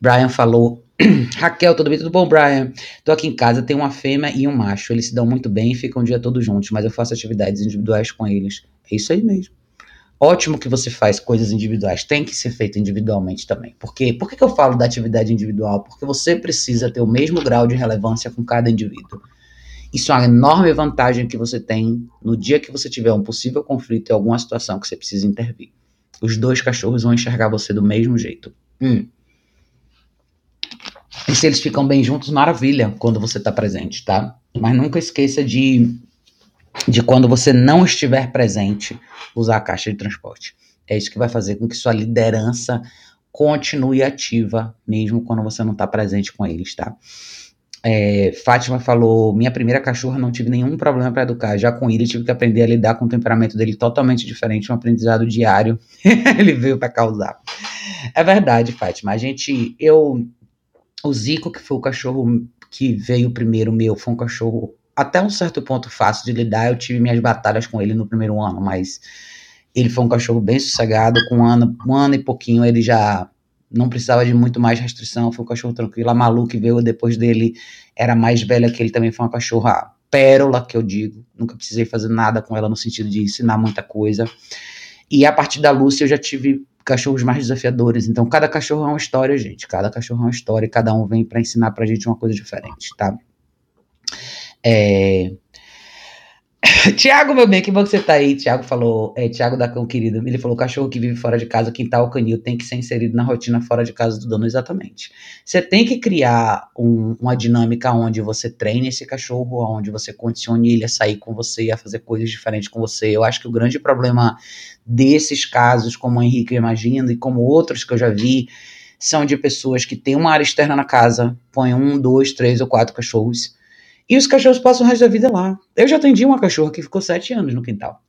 Brian falou. *clears throat* Raquel, tudo bem? Tudo bom, Brian? Tô aqui em casa, tem uma fêmea e um macho. Eles se dão muito bem e ficam o dia todo juntos, mas eu faço atividades individuais com eles. É isso aí mesmo. Ótimo que você faz coisas individuais. Tem que ser feito individualmente também. Por quê? Por que, que eu falo da atividade individual? Porque você precisa ter o mesmo grau de relevância com cada indivíduo. Isso é uma enorme vantagem que você tem no dia que você tiver um possível conflito em alguma situação que você precisa intervir. Os dois cachorros vão enxergar você do mesmo jeito. Hum. E se eles ficam bem juntos, maravilha, quando você está presente, tá? Mas nunca esqueça de, de quando você não estiver presente, usar a caixa de transporte. É isso que vai fazer com que sua liderança continue ativa, mesmo quando você não está presente com eles, tá? É, Fátima falou: minha primeira cachorra não tive nenhum problema para educar. Já com ele tive que aprender a lidar com o temperamento dele totalmente diferente, um aprendizado diário. *laughs* ele veio para causar. É verdade, Fátima. A gente, eu, o Zico que foi o cachorro que veio primeiro meu, foi um cachorro até um certo ponto fácil de lidar. Eu tive minhas batalhas com ele no primeiro ano, mas ele foi um cachorro bem sossegado. Com um ano, um ano e pouquinho ele já não precisava de muito mais restrição, foi um cachorro tranquilo. A Malu, que veio depois dele, era mais velha que ele, também foi uma cachorra pérola, que eu digo. Nunca precisei fazer nada com ela no sentido de ensinar muita coisa. E a partir da Lúcia eu já tive cachorros mais desafiadores. Então, cada cachorro é uma história, gente. Cada cachorro é uma história e cada um vem para ensinar pra gente uma coisa diferente, tá? É, *laughs* Tiago, meu bem, que bom que você tá aí. Tiago falou, é, Tiago da Cão Querido, ele falou: cachorro que vive fora de casa, quintal canil, tem que ser inserido na rotina fora de casa do dono, exatamente. Você tem que criar um, uma dinâmica onde você treine esse cachorro, onde você condicione ele a sair com você, a fazer coisas diferentes com você. Eu acho que o grande problema desses casos, como o Henrique imagina, e como outros que eu já vi, são de pessoas que têm uma área externa na casa, põem um, dois, três ou quatro cachorros e os cachorros passam o resto da vida lá. Eu já atendi uma cachorra que ficou sete anos no quintal.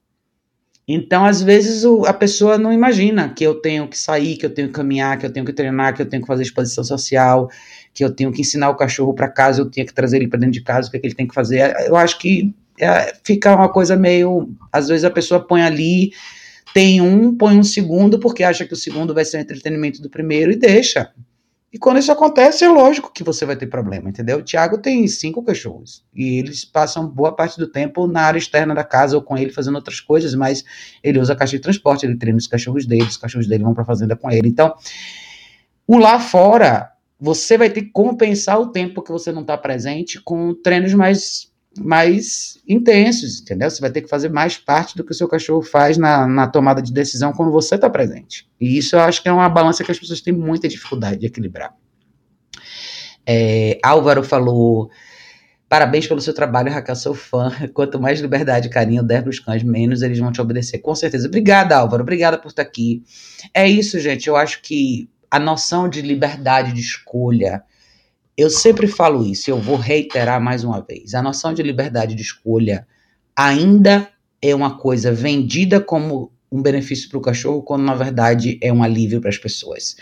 Então, às vezes, o, a pessoa não imagina que eu tenho que sair, que eu tenho que caminhar, que eu tenho que treinar, que eu tenho que fazer exposição social, que eu tenho que ensinar o cachorro para casa, eu tenho que trazer ele para dentro de casa, o que, é que ele tem que fazer. Eu acho que é, fica uma coisa meio. Às vezes a pessoa põe ali, tem um, põe um segundo, porque acha que o segundo vai ser o entretenimento do primeiro e deixa. E quando isso acontece, é lógico que você vai ter problema, entendeu? O Thiago tem cinco cachorros e eles passam boa parte do tempo na área externa da casa ou com ele fazendo outras coisas, mas ele usa a caixa de transporte, ele treina os cachorros dele, os cachorros dele vão para fazenda com ele. Então, o lá fora, você vai ter que compensar o tempo que você não está presente com treinos mais mais intensos, entendeu? Você vai ter que fazer mais parte do que o seu cachorro faz na, na tomada de decisão quando você está presente. E isso eu acho que é uma balança que as pessoas têm muita dificuldade de equilibrar. É, Álvaro falou. Parabéns pelo seu trabalho, Raquel, sou fã. Quanto mais liberdade e carinho der para os cães, menos eles vão te obedecer. Com certeza. Obrigada, Álvaro. Obrigada por estar aqui. É isso, gente. Eu acho que a noção de liberdade de escolha, eu sempre falo isso, eu vou reiterar mais uma vez. A noção de liberdade de escolha ainda é uma coisa vendida como um benefício para o cachorro, quando na verdade é um alívio para as pessoas.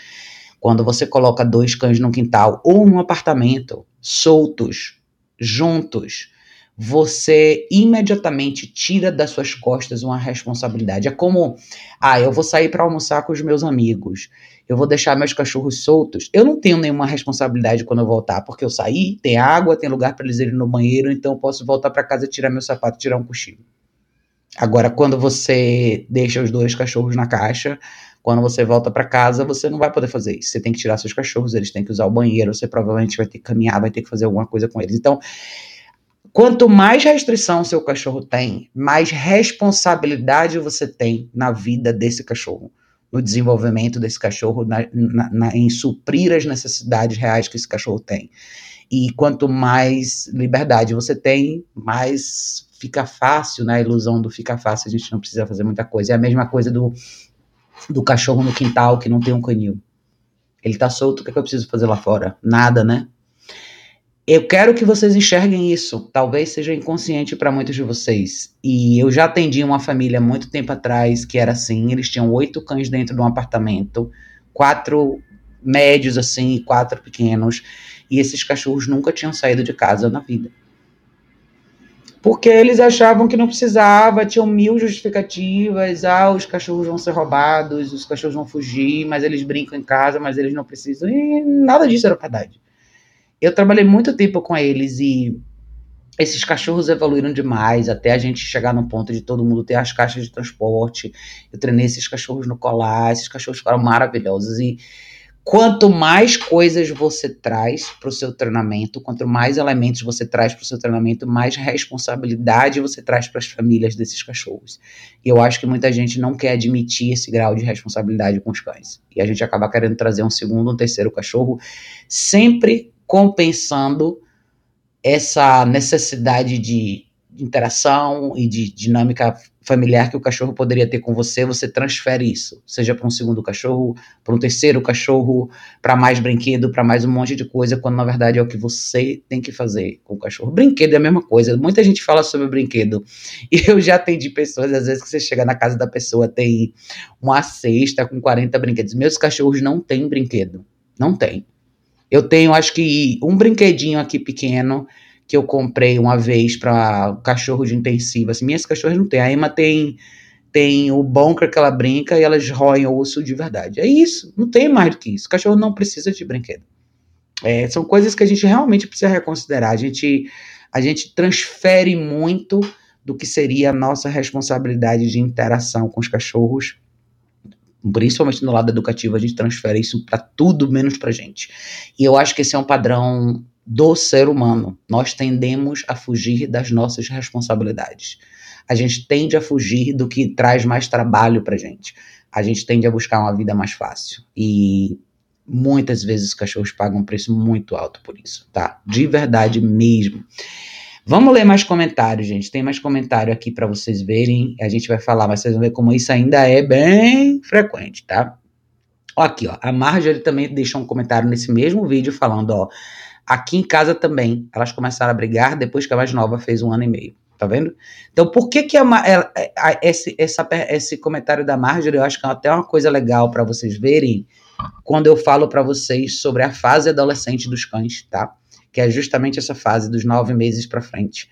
Quando você coloca dois cães num quintal ou num apartamento, soltos, juntos, você imediatamente tira das suas costas uma responsabilidade. É como, ah, eu vou sair para almoçar com os meus amigos, eu vou deixar meus cachorros soltos. Eu não tenho nenhuma responsabilidade quando eu voltar, porque eu saí, tem água, tem lugar para eles irem no banheiro, então eu posso voltar para casa, tirar meu sapato, tirar um cochilo. Agora, quando você deixa os dois cachorros na caixa, quando você volta para casa, você não vai poder fazer isso. Você tem que tirar seus cachorros, eles têm que usar o banheiro, você provavelmente vai ter que caminhar, vai ter que fazer alguma coisa com eles. Então, Quanto mais restrição o seu cachorro tem, mais responsabilidade você tem na vida desse cachorro, no desenvolvimento desse cachorro, na, na, na, em suprir as necessidades reais que esse cachorro tem. E quanto mais liberdade você tem, mais fica fácil, né? A ilusão do fica fácil, a gente não precisa fazer muita coisa. É a mesma coisa do, do cachorro no quintal que não tem um canil. Ele tá solto, o que, é que eu preciso fazer lá fora? Nada, né? Eu quero que vocês enxerguem isso. Talvez seja inconsciente para muitos de vocês. E eu já atendi uma família muito tempo atrás que era assim: eles tinham oito cães dentro de um apartamento, quatro médios assim, quatro pequenos. E esses cachorros nunca tinham saído de casa na vida. Porque eles achavam que não precisava, tinham mil justificativas. Ah, os cachorros vão ser roubados, os cachorros vão fugir, mas eles brincam em casa, mas eles não precisam. E nada disso era verdade. Eu trabalhei muito tempo com eles e esses cachorros evoluíram demais até a gente chegar no ponto de todo mundo ter as caixas de transporte. Eu treinei esses cachorros no colar, esses cachorros ficaram maravilhosos. E quanto mais coisas você traz para o seu treinamento, quanto mais elementos você traz para o seu treinamento, mais responsabilidade você traz para as famílias desses cachorros. E eu acho que muita gente não quer admitir esse grau de responsabilidade com os cães. E a gente acaba querendo trazer um segundo, um terceiro cachorro, sempre compensando essa necessidade de interação e de dinâmica familiar que o cachorro poderia ter com você, você transfere isso, seja para um segundo cachorro, para um terceiro cachorro, para mais brinquedo, para mais um monte de coisa, quando na verdade é o que você tem que fazer com o cachorro. Brinquedo é a mesma coisa. Muita gente fala sobre brinquedo. *laughs* E eu já atendi pessoas, às vezes que você chega na casa da pessoa, tem uma cesta com 40 brinquedos. Meus cachorros não têm brinquedo. Não tem. Eu tenho, acho que, um brinquedinho aqui pequeno que eu comprei uma vez para cachorro de intensiva. Assim, minhas cachorras não tem. A Emma tem tem o bunker que ela brinca e elas roem osso de verdade. É isso, não tem mais do que isso. O cachorro não precisa de brinquedo. É, são coisas que a gente realmente precisa reconsiderar. A gente, a gente transfere muito do que seria a nossa responsabilidade de interação com os cachorros principalmente no lado educativo, a gente transfere isso para tudo menos para gente. E eu acho que esse é um padrão do ser humano. Nós tendemos a fugir das nossas responsabilidades. A gente tende a fugir do que traz mais trabalho para gente. A gente tende a buscar uma vida mais fácil. E muitas vezes os cachorros pagam um preço muito alto por isso, tá? De verdade mesmo. Vamos ler mais comentários, gente. Tem mais comentário aqui para vocês verem. A gente vai falar, mas vocês vão ver como isso ainda é bem frequente, tá? Ó, aqui, ó. A Marjorie também deixou um comentário nesse mesmo vídeo falando, ó. Aqui em casa também, elas começaram a brigar depois que a mais nova fez um ano e meio. Tá vendo? Então, por que que a, a, a, esse, essa, esse comentário da Marjorie, eu acho que é até uma coisa legal para vocês verem quando eu falo para vocês sobre a fase adolescente dos cães, tá? Que é justamente essa fase dos nove meses para frente.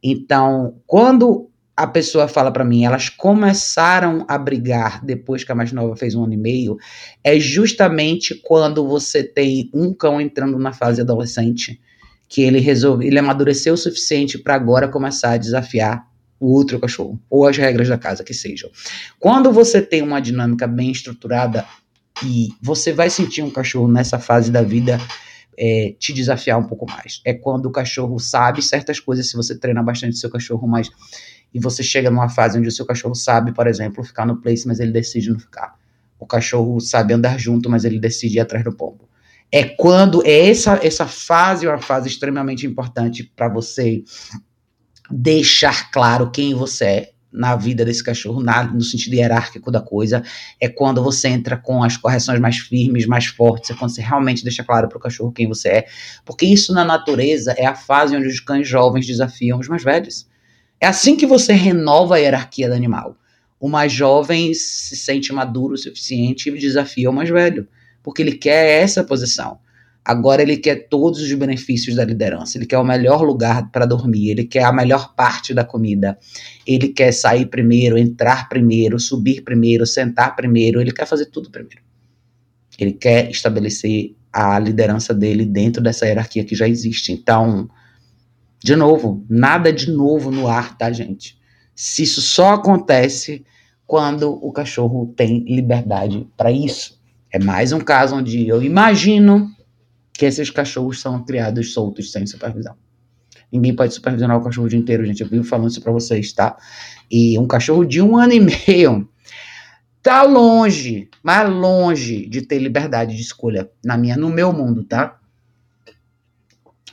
Então, quando a pessoa fala para mim, elas começaram a brigar depois que a mais nova fez um ano e meio, é justamente quando você tem um cão entrando na fase adolescente, que ele resolve, ele amadureceu o suficiente para agora começar a desafiar o outro cachorro, ou as regras da casa, que sejam. Quando você tem uma dinâmica bem estruturada e você vai sentir um cachorro nessa fase da vida é, te desafiar um pouco mais. É quando o cachorro sabe certas coisas, se você treina bastante seu cachorro, mas e você chega numa fase onde o seu cachorro sabe, por exemplo, ficar no place, mas ele decide não ficar. O cachorro sabe andar junto, mas ele decide ir atrás do pombo. É quando é essa essa fase, uma fase extremamente importante para você deixar claro quem você é, na vida desse cachorro, na, no sentido hierárquico da coisa, é quando você entra com as correções mais firmes, mais fortes, é quando você realmente deixa claro para o cachorro quem você é, porque isso na natureza é a fase onde os cães jovens desafiam os mais velhos. É assim que você renova a hierarquia do animal. O mais jovem se sente maduro o suficiente e desafia o mais velho, porque ele quer essa posição. Agora ele quer todos os benefícios da liderança. Ele quer o melhor lugar para dormir, ele quer a melhor parte da comida. Ele quer sair primeiro, entrar primeiro, subir primeiro, sentar primeiro. Ele quer fazer tudo primeiro. Ele quer estabelecer a liderança dele dentro dessa hierarquia que já existe. Então, de novo, nada de novo no ar, tá, gente? Se isso só acontece quando o cachorro tem liberdade para isso. É mais um caso onde eu imagino que esses cachorros são criados soltos, sem supervisão. Ninguém pode supervisionar o cachorro o dia inteiro, gente. Eu vivo falando isso pra vocês, tá? E um cachorro de um *laughs* ano e meio tá longe, mais longe de ter liberdade de escolha na minha, no meu mundo, tá?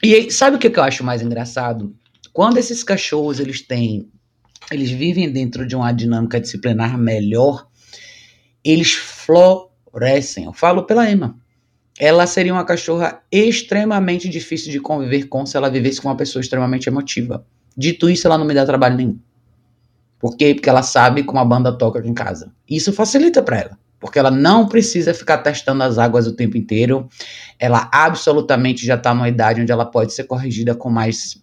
E sabe o que eu acho mais engraçado? Quando esses cachorros eles têm, eles vivem dentro de uma dinâmica disciplinar melhor, eles florescem. Eu falo pela Emma ela seria uma cachorra extremamente difícil de conviver com se ela vivesse com uma pessoa extremamente emotiva. Dito isso, ela não me dá trabalho nenhum. Por quê? Porque ela sabe como a banda toca aqui em casa. Isso facilita para ela, porque ela não precisa ficar testando as águas o tempo inteiro. Ela absolutamente já está numa idade onde ela pode ser corrigida com mais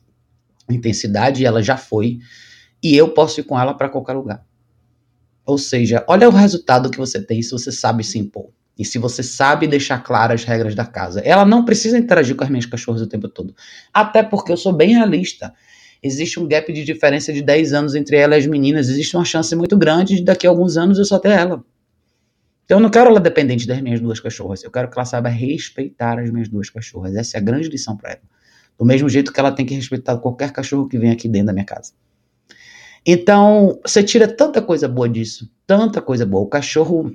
intensidade, e ela já foi. E eu posso ir com ela para qualquer lugar. Ou seja, olha o resultado que você tem se você sabe se impor. E se você sabe deixar claras as regras da casa, ela não precisa interagir com as minhas cachorras o tempo todo. Até porque eu sou bem realista. Existe um gap de diferença de 10 anos entre ela e as meninas. Existe uma chance muito grande de daqui a alguns anos eu só ter ela. Então eu não quero ela dependente das minhas duas cachorras. Eu quero que ela saiba respeitar as minhas duas cachorras. Essa é a grande lição para ela. Do mesmo jeito que ela tem que respeitar qualquer cachorro que vem aqui dentro da minha casa. Então, você tira tanta coisa boa disso. Tanta coisa boa. O cachorro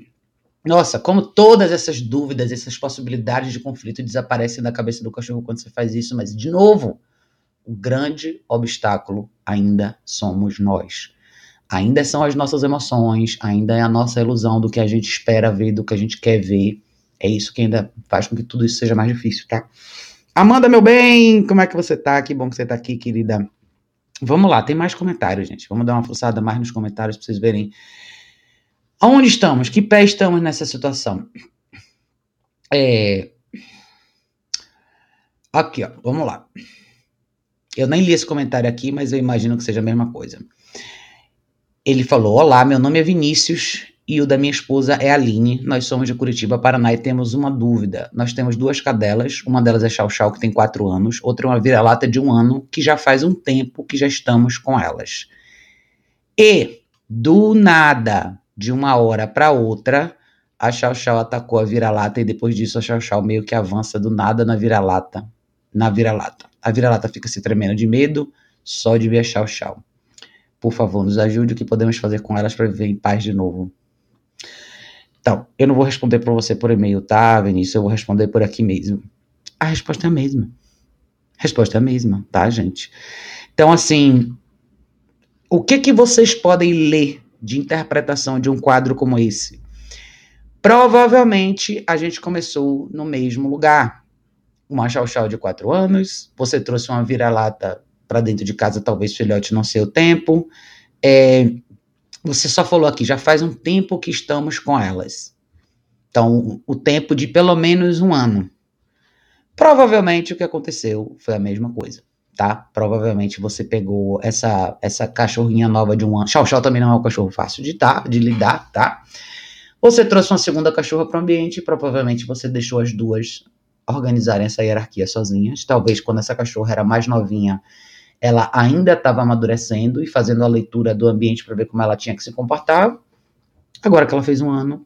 nossa, como todas essas dúvidas, essas possibilidades de conflito desaparecem da cabeça do cachorro quando você faz isso, mas de novo, o grande obstáculo ainda somos nós. Ainda são as nossas emoções, ainda é a nossa ilusão do que a gente espera ver, do que a gente quer ver. É isso que ainda faz com que tudo isso seja mais difícil, tá? Amanda, meu bem, como é que você tá? Que bom que você tá aqui, querida. Vamos lá, tem mais comentários, gente. Vamos dar uma forçada mais nos comentários para vocês verem Aonde estamos? Que pé estamos nessa situação? É... Aqui, ó, vamos lá. Eu nem li esse comentário aqui, mas eu imagino que seja a mesma coisa. Ele falou: Olá, meu nome é Vinícius e o da minha esposa é Aline. Nós somos de Curitiba, Paraná e temos uma dúvida. Nós temos duas cadelas, uma delas é Chau Chau, que tem quatro anos, outra é uma vira-lata de um ano, que já faz um tempo que já estamos com elas. E, do nada, de uma hora para outra, a Chau Chau atacou a vira-lata e depois disso a Chau Chau meio que avança do nada na vira-lata. Na vira-lata. A vira-lata fica se tremendo de medo só de ver a Chau Chau. Por favor, nos ajude o que podemos fazer com elas para viver em paz de novo. Então, eu não vou responder para você por e-mail, tá, Vinícius? Eu vou responder por aqui mesmo. A resposta é a mesma. A resposta é a mesma, tá, gente? Então, assim, o que que vocês podem ler de interpretação de um quadro como esse? Provavelmente a gente começou no mesmo lugar. Uma chau-chau de quatro anos, você trouxe uma vira-lata para dentro de casa, talvez filhote não sei o tempo. É, você só falou aqui, já faz um tempo que estamos com elas. Então, o tempo de pelo menos um ano. Provavelmente o que aconteceu foi a mesma coisa tá? Provavelmente você pegou essa essa cachorrinha nova de um ano. Chau Chau também não é um cachorro fácil de, tá, de lidar, tá? Você trouxe uma segunda cachorra para o ambiente provavelmente você deixou as duas organizarem essa hierarquia sozinhas. Talvez quando essa cachorra era mais novinha, ela ainda estava amadurecendo e fazendo a leitura do ambiente para ver como ela tinha que se comportar. Agora que ela fez um ano,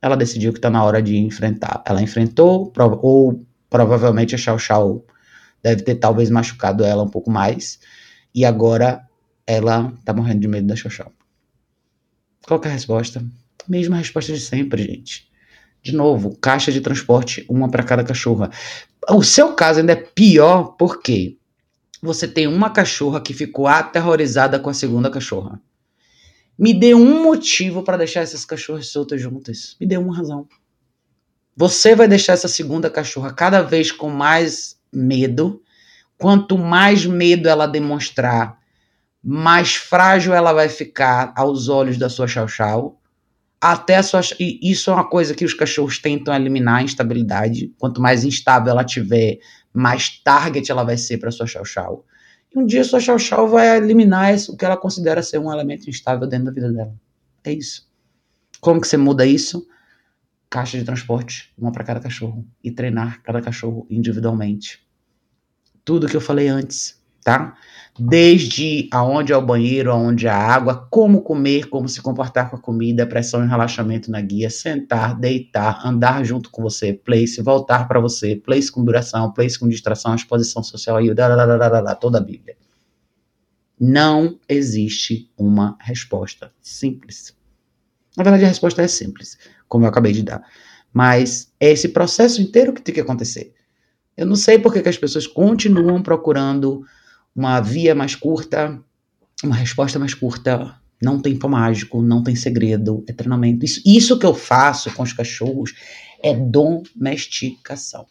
ela decidiu que está na hora de enfrentar. Ela enfrentou, ou Provavelmente a Chau Chau deve ter talvez machucado ela um pouco mais. E agora ela tá morrendo de medo da Chau. Qual é a resposta? Mesma resposta de sempre, gente. De novo, caixa de transporte, uma para cada cachorra. O seu caso ainda é pior porque você tem uma cachorra que ficou aterrorizada com a segunda cachorra. Me dê um motivo para deixar essas cachorras soltas juntas. Me dê uma razão. Você vai deixar essa segunda cachorra cada vez com mais medo. Quanto mais medo ela demonstrar, mais frágil ela vai ficar aos olhos da sua chau-chau. Até sua, isso é uma coisa que os cachorros tentam eliminar a instabilidade. Quanto mais instável ela tiver, mais target ela vai ser para sua chau-chau. E um dia sua chau-chau vai eliminar o que ela considera ser um elemento instável dentro da vida dela. É isso. Como que você muda isso? Caixa de transporte, uma para cada cachorro. E treinar cada cachorro individualmente. Tudo que eu falei antes, tá? Desde aonde é o banheiro, aonde é a água, como comer, como se comportar com a comida, pressão e relaxamento na guia, sentar, deitar, andar junto com você, place, voltar para você, place com duração, place com distração, exposição social e toda a Bíblia. Não existe uma resposta simples. Na verdade, a resposta é simples, como eu acabei de dar. Mas é esse processo inteiro que tem que acontecer. Eu não sei por que as pessoas continuam procurando uma via mais curta, uma resposta mais curta. Não tem pão mágico, não tem segredo, é treinamento. Isso, isso que eu faço com os cachorros é domesticação.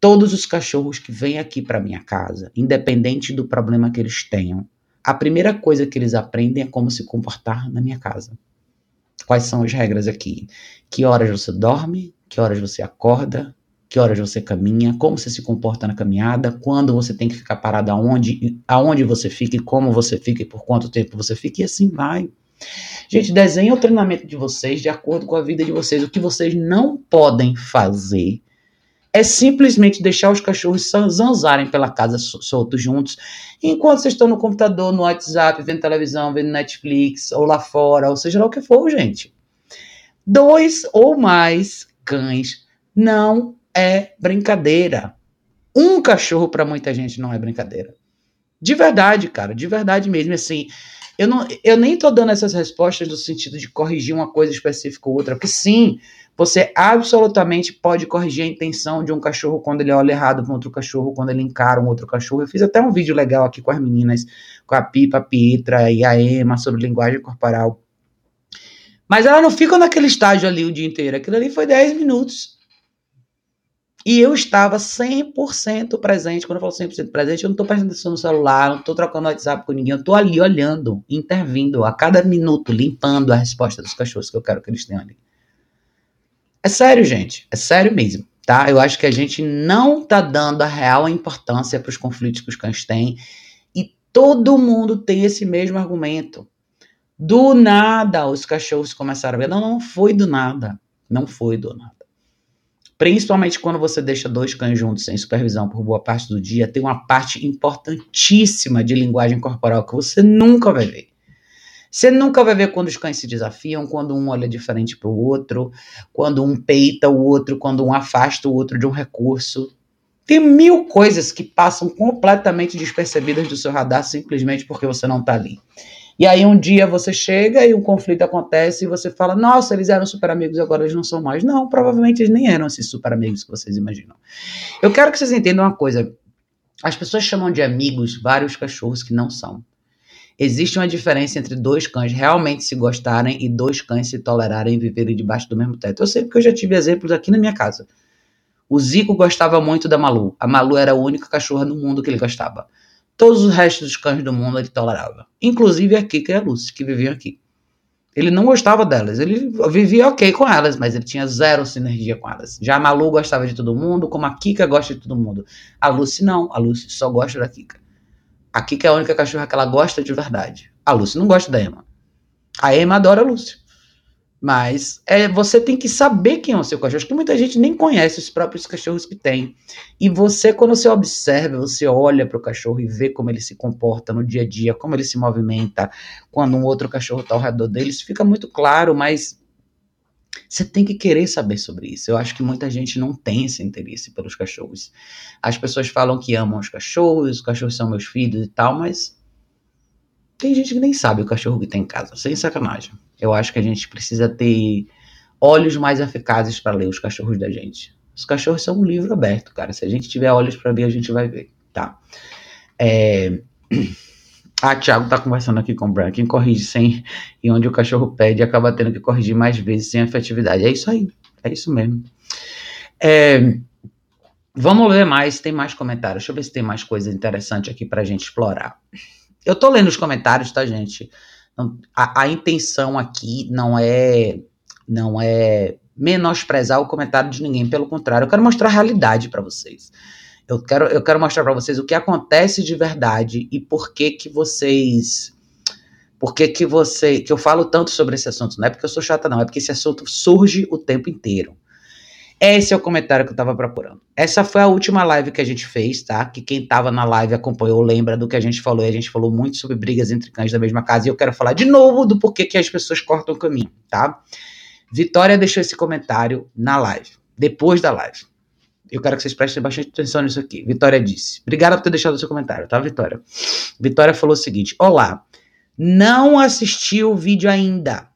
Todos os cachorros que vêm aqui para minha casa, independente do problema que eles tenham, a primeira coisa que eles aprendem é como se comportar na minha casa. Quais são as regras aqui? Que horas você dorme? Que horas você acorda? que horas você caminha, como você se comporta na caminhada, quando você tem que ficar parado aonde, aonde você fica e como você fica e por quanto tempo você fica, e assim vai. Gente, desenhe o treinamento de vocês de acordo com a vida de vocês. O que vocês não podem fazer é simplesmente deixar os cachorros zanzarem pela casa soltos juntos, enquanto vocês estão no computador, no WhatsApp, vendo televisão, vendo Netflix, ou lá fora, ou seja lá o que for, gente. Dois ou mais cães não é brincadeira. Um cachorro para muita gente não é brincadeira. De verdade, cara, de verdade mesmo. Assim, eu, não, eu nem tô dando essas respostas no sentido de corrigir uma coisa específica ou outra, porque sim, você absolutamente pode corrigir a intenção de um cachorro quando ele olha errado para outro cachorro, quando ele encara um outro cachorro. Eu fiz até um vídeo legal aqui com as meninas, com a Pipa, a Pietra e a Emma sobre linguagem corporal. Mas elas não ficam naquele estágio ali o dia inteiro. Aquilo ali foi 10 minutos. E eu estava 100% presente. Quando eu falo 100% presente, eu não estou prestando atenção no celular, não estou trocando WhatsApp com ninguém. Eu estou ali olhando, intervindo a cada minuto, limpando a resposta dos cachorros que eu quero que eles tenham ali. É sério, gente. É sério mesmo. Tá? Eu acho que a gente não está dando a real importância para os conflitos que os cães têm. E todo mundo tem esse mesmo argumento. Do nada, os cachorros começaram a ver. Não, não foi do nada. Não foi do nada. Principalmente quando você deixa dois cães juntos sem supervisão por boa parte do dia, tem uma parte importantíssima de linguagem corporal que você nunca vai ver. Você nunca vai ver quando os cães se desafiam, quando um olha diferente para o outro, quando um peita o outro, quando um afasta o outro de um recurso. Tem mil coisas que passam completamente despercebidas do seu radar simplesmente porque você não está ali. E aí um dia você chega e um conflito acontece e você fala, nossa, eles eram super amigos agora eles não são mais. Não, provavelmente eles nem eram esses super amigos que vocês imaginam. Eu quero que vocês entendam uma coisa. As pessoas chamam de amigos vários cachorros que não são. Existe uma diferença entre dois cães realmente se gostarem e dois cães se tolerarem e viverem debaixo do mesmo teto. Eu sei porque eu já tive exemplos aqui na minha casa. O Zico gostava muito da Malu. A Malu era a única cachorra no mundo que ele gostava. Todos os restos dos cães do mundo ele tolerava. Inclusive a Kika e a Lucy, que viviam aqui. Ele não gostava delas. Ele vivia ok com elas, mas ele tinha zero sinergia com elas. Já a Malu gostava de todo mundo, como a Kika gosta de todo mundo. A Lucy não. A Lucy só gosta da Kika. A Kika é a única cachorra que ela gosta de verdade. A Lucy não gosta da Emma. A Emma adora a Lucy. Mas é, você tem que saber quem é o seu cachorro. Acho que muita gente nem conhece os próprios cachorros que tem. E você, quando você observa, você olha para o cachorro e vê como ele se comporta no dia a dia, como ele se movimenta, quando um outro cachorro está ao redor dele, isso fica muito claro, mas Você tem que querer saber sobre isso. Eu acho que muita gente não tem esse interesse pelos cachorros. As pessoas falam que amam os cachorros, os cachorros são meus filhos e tal, mas tem gente que nem sabe o cachorro que tem em casa, sem sacanagem. Eu acho que a gente precisa ter olhos mais eficazes para ler os cachorros da gente. Os cachorros são um livro aberto, cara. Se a gente tiver olhos para ver, a gente vai ver, tá? É... *clears throat* Ah, Thiago tá conversando aqui com o Brian. Quem corrige sem e onde o cachorro pede acaba tendo que corrigir mais vezes sem efetividade. É isso aí. É isso mesmo. É... Vamos ler mais, tem mais comentários. Deixa eu ver se tem mais coisa interessante aqui pra gente explorar. Eu tô lendo os comentários, tá, gente? A, a intenção aqui não é não é menosprezar o comentário de ninguém, pelo contrário, eu quero mostrar a realidade para vocês. Eu quero, eu quero mostrar para vocês o que acontece de verdade e por que que vocês por que que você que eu falo tanto sobre esse assunto, não é porque eu sou chata não, é porque esse assunto surge o tempo inteiro. Esse é o comentário que eu tava procurando. Essa foi a última live que a gente fez, tá? Que quem tava na live acompanhou lembra do que a gente falou. E a gente falou muito sobre brigas entre cães da mesma casa. E eu quero falar de novo do porquê que as pessoas cortam o caminho, tá? Vitória deixou esse comentário na live, depois da live. Eu quero que vocês prestem bastante atenção nisso aqui. Vitória disse: Obrigada por ter deixado o seu comentário, tá, Vitória? Vitória falou o seguinte: Olá, não assisti o vídeo ainda,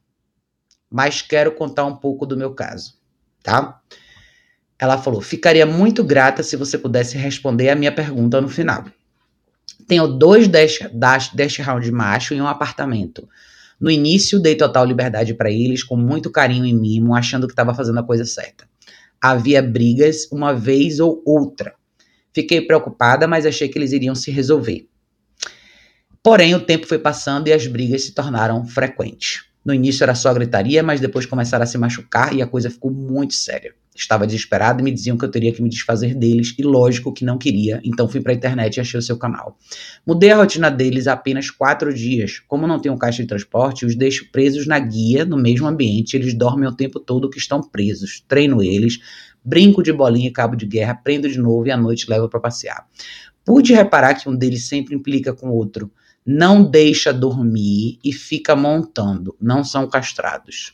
mas quero contar um pouco do meu caso, tá? Ela falou: Ficaria muito grata se você pudesse responder a minha pergunta no final. Tenho dois dash, dash, dash round macho em um apartamento. No início, dei total liberdade para eles, com muito carinho e mimo, achando que estava fazendo a coisa certa. Havia brigas uma vez ou outra. Fiquei preocupada, mas achei que eles iriam se resolver. Porém, o tempo foi passando e as brigas se tornaram frequentes. No início era só gritaria, mas depois começaram a se machucar e a coisa ficou muito séria. Estava desesperado e me diziam que eu teria que me desfazer deles, e lógico que não queria, então fui para a internet e achei o seu canal. Mudei a rotina deles há apenas quatro dias. Como não tenho caixa de transporte, os deixo presos na guia, no mesmo ambiente, eles dormem o tempo todo que estão presos. Treino eles, brinco de bolinha e cabo de guerra, prendo de novo e à noite levo para passear. Pude reparar que um deles sempre implica com o outro. Não deixa dormir e fica montando. Não são castrados.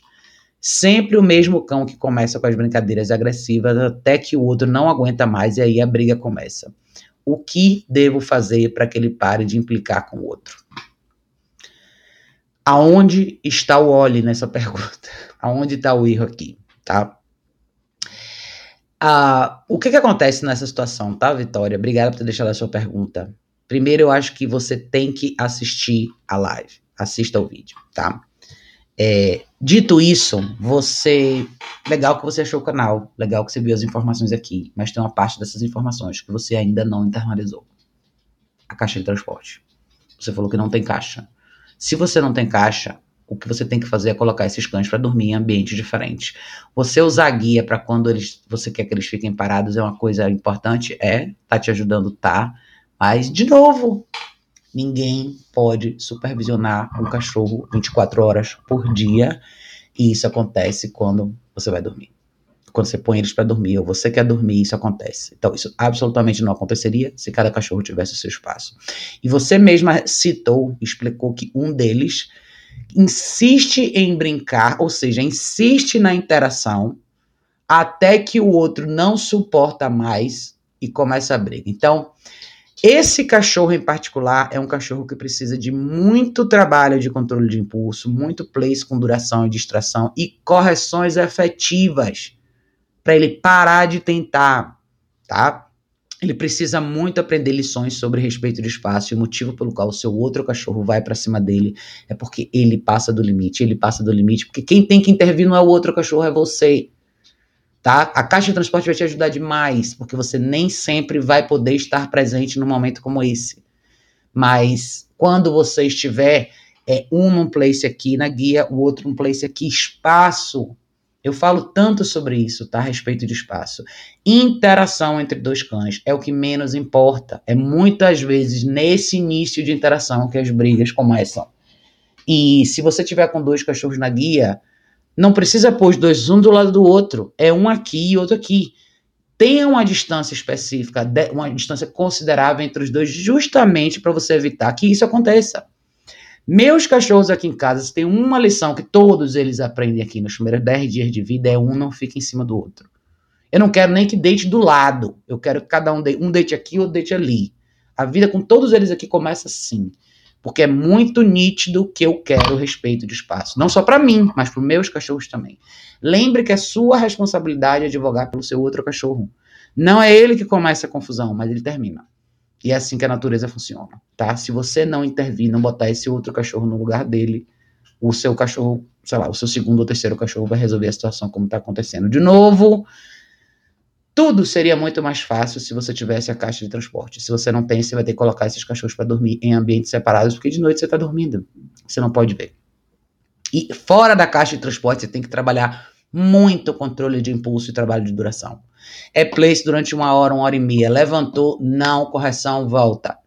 Sempre o mesmo cão que começa com as brincadeiras agressivas até que o outro não aguenta mais e aí a briga começa. O que devo fazer para que ele pare de implicar com o outro? Aonde está o Oli nessa *laughs* pergunta? Aonde está o erro aqui, tá? Ah, o que, que acontece nessa situação, tá, Vitória? Obrigada por ter deixado a sua pergunta. Primeiro, eu acho que você tem que assistir a live. Assista o vídeo, tá? É, dito isso, você. Legal que você achou o canal, legal que você viu as informações aqui, mas tem uma parte dessas informações que você ainda não internalizou. A caixa de transporte. Você falou que não tem caixa. Se você não tem caixa, o que você tem que fazer é colocar esses cães para dormir em ambientes diferentes. Você usar guia para quando eles, você quer que eles fiquem parados é uma coisa importante, é, tá te ajudando, tá. Mas, de novo, Ninguém pode supervisionar um cachorro 24 horas por dia. E isso acontece quando você vai dormir. Quando você põe eles para dormir, ou você quer dormir, isso acontece. Então, isso absolutamente não aconteceria se cada cachorro tivesse o seu espaço. E você mesma citou, explicou que um deles insiste em brincar, ou seja, insiste na interação, até que o outro não suporta mais e começa a briga. Então, esse cachorro em particular é um cachorro que precisa de muito trabalho de controle de impulso, muito place com duração e distração e correções efetivas para ele parar de tentar, tá? Ele precisa muito aprender lições sobre respeito de espaço e o motivo pelo qual o seu outro cachorro vai para cima dele é porque ele passa do limite, ele passa do limite, porque quem tem que intervir não é o outro cachorro, é você tá? A caixa de transporte vai te ajudar demais, porque você nem sempre vai poder estar presente num momento como esse. Mas quando você estiver é, um place aqui na guia, o outro num place aqui, espaço. Eu falo tanto sobre isso, tá? A respeito de espaço. Interação entre dois cães é o que menos importa. É muitas vezes nesse início de interação que as brigas começam. E se você tiver com dois cachorros na guia, não precisa pôr os dois um do lado do outro. É um aqui e outro aqui. Tenha uma distância específica, uma distância considerável entre os dois, justamente para você evitar que isso aconteça. Meus cachorros aqui em casa, tem uma lição que todos eles aprendem aqui nos primeiros 10 dias de vida, é um não fica em cima do outro. Eu não quero nem que deite do lado. Eu quero que cada um deite, um deite aqui ou deite ali. A vida com todos eles aqui começa assim. Porque é muito nítido que eu quero respeito de espaço. Não só para mim, mas para meus cachorros também. Lembre que é sua responsabilidade advogar pelo seu outro cachorro. Não é ele que começa a confusão, mas ele termina. E é assim que a natureza funciona, tá? Se você não intervir, não botar esse outro cachorro no lugar dele, o seu cachorro, sei lá, o seu segundo ou terceiro cachorro vai resolver a situação como está acontecendo. De novo, tudo seria muito mais fácil se você tivesse a caixa de transporte. Se você não tem, você vai ter que colocar esses cachorros para dormir em ambientes separados, porque de noite você está dormindo. Você não pode ver. E fora da caixa de transporte, você tem que trabalhar muito controle de impulso e trabalho de duração. É place durante uma hora, uma hora e meia. Levantou, não, correção, volta.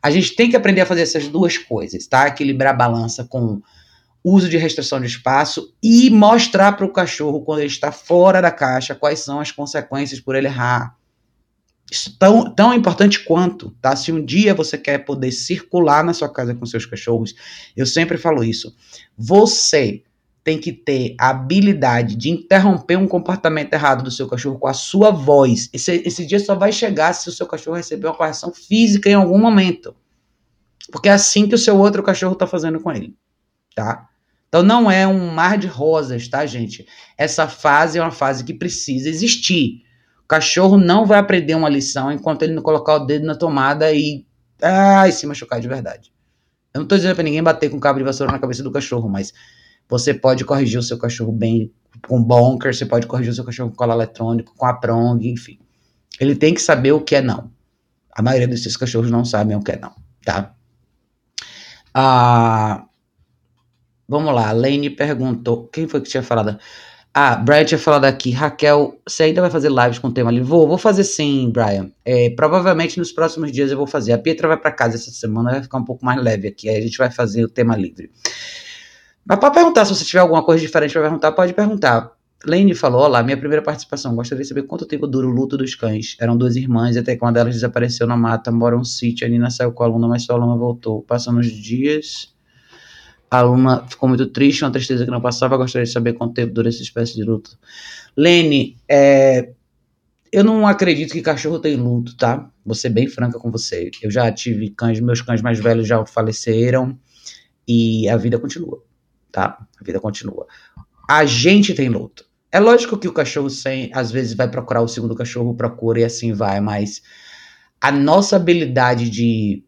A gente tem que aprender a fazer essas duas coisas, tá? Equilibrar a balança com uso de restrição de espaço e mostrar para o cachorro, quando ele está fora da caixa, quais são as consequências por ele errar. Isso tão, tão importante quanto, tá? Se um dia você quer poder circular na sua casa com seus cachorros, eu sempre falo isso. Você tem que ter a habilidade de interromper um comportamento errado do seu cachorro com a sua voz. Esse, esse dia só vai chegar se o seu cachorro receber uma correção física em algum momento. Porque é assim que o seu outro cachorro está fazendo com ele, tá? Então não é um mar de rosas, tá, gente? Essa fase é uma fase que precisa existir. O cachorro não vai aprender uma lição enquanto ele não colocar o dedo na tomada e, ah, e se machucar de verdade. Eu não estou dizendo para ninguém bater com cabo de vassoura na cabeça do cachorro, mas você pode corrigir o seu cachorro bem com bonker, você pode corrigir o seu cachorro com cola eletrônico, com a prong, enfim. Ele tem que saber o que é não. A maioria desses cachorros não sabem o que é não, tá? Ah, Vamos lá, a Lane perguntou. Quem foi que tinha falado? Ah, Brian tinha falado aqui. Raquel, você ainda vai fazer lives com o tema ali? Vou, vou fazer sim, Brian. É, provavelmente nos próximos dias eu vou fazer. A Pietra vai para casa essa semana, vai ficar um pouco mais leve aqui. Aí a gente vai fazer o tema livre. Mas pode perguntar, se você tiver alguma coisa diferente para perguntar, pode perguntar. Lane falou: Olá, minha primeira participação. Gostaria de saber quanto tempo dura o luto dos cães. Eram duas irmãs, até que uma delas desapareceu na mata, mora um sítio. A Nina saiu com a aluna, mas sua aluna voltou. Passando os dias a aluna ficou muito triste, uma tristeza que não passava. Gostaria de saber quanto tempo dura essa espécie de luto. Lene, é, eu não acredito que cachorro tem luto, tá? Vou ser bem franca com você. Eu já tive cães, meus cães mais velhos já faleceram e a vida continua, tá? A vida continua. A gente tem luto. É lógico que o cachorro sem, às vezes vai procurar o segundo cachorro, procura e assim vai, mas a nossa habilidade de,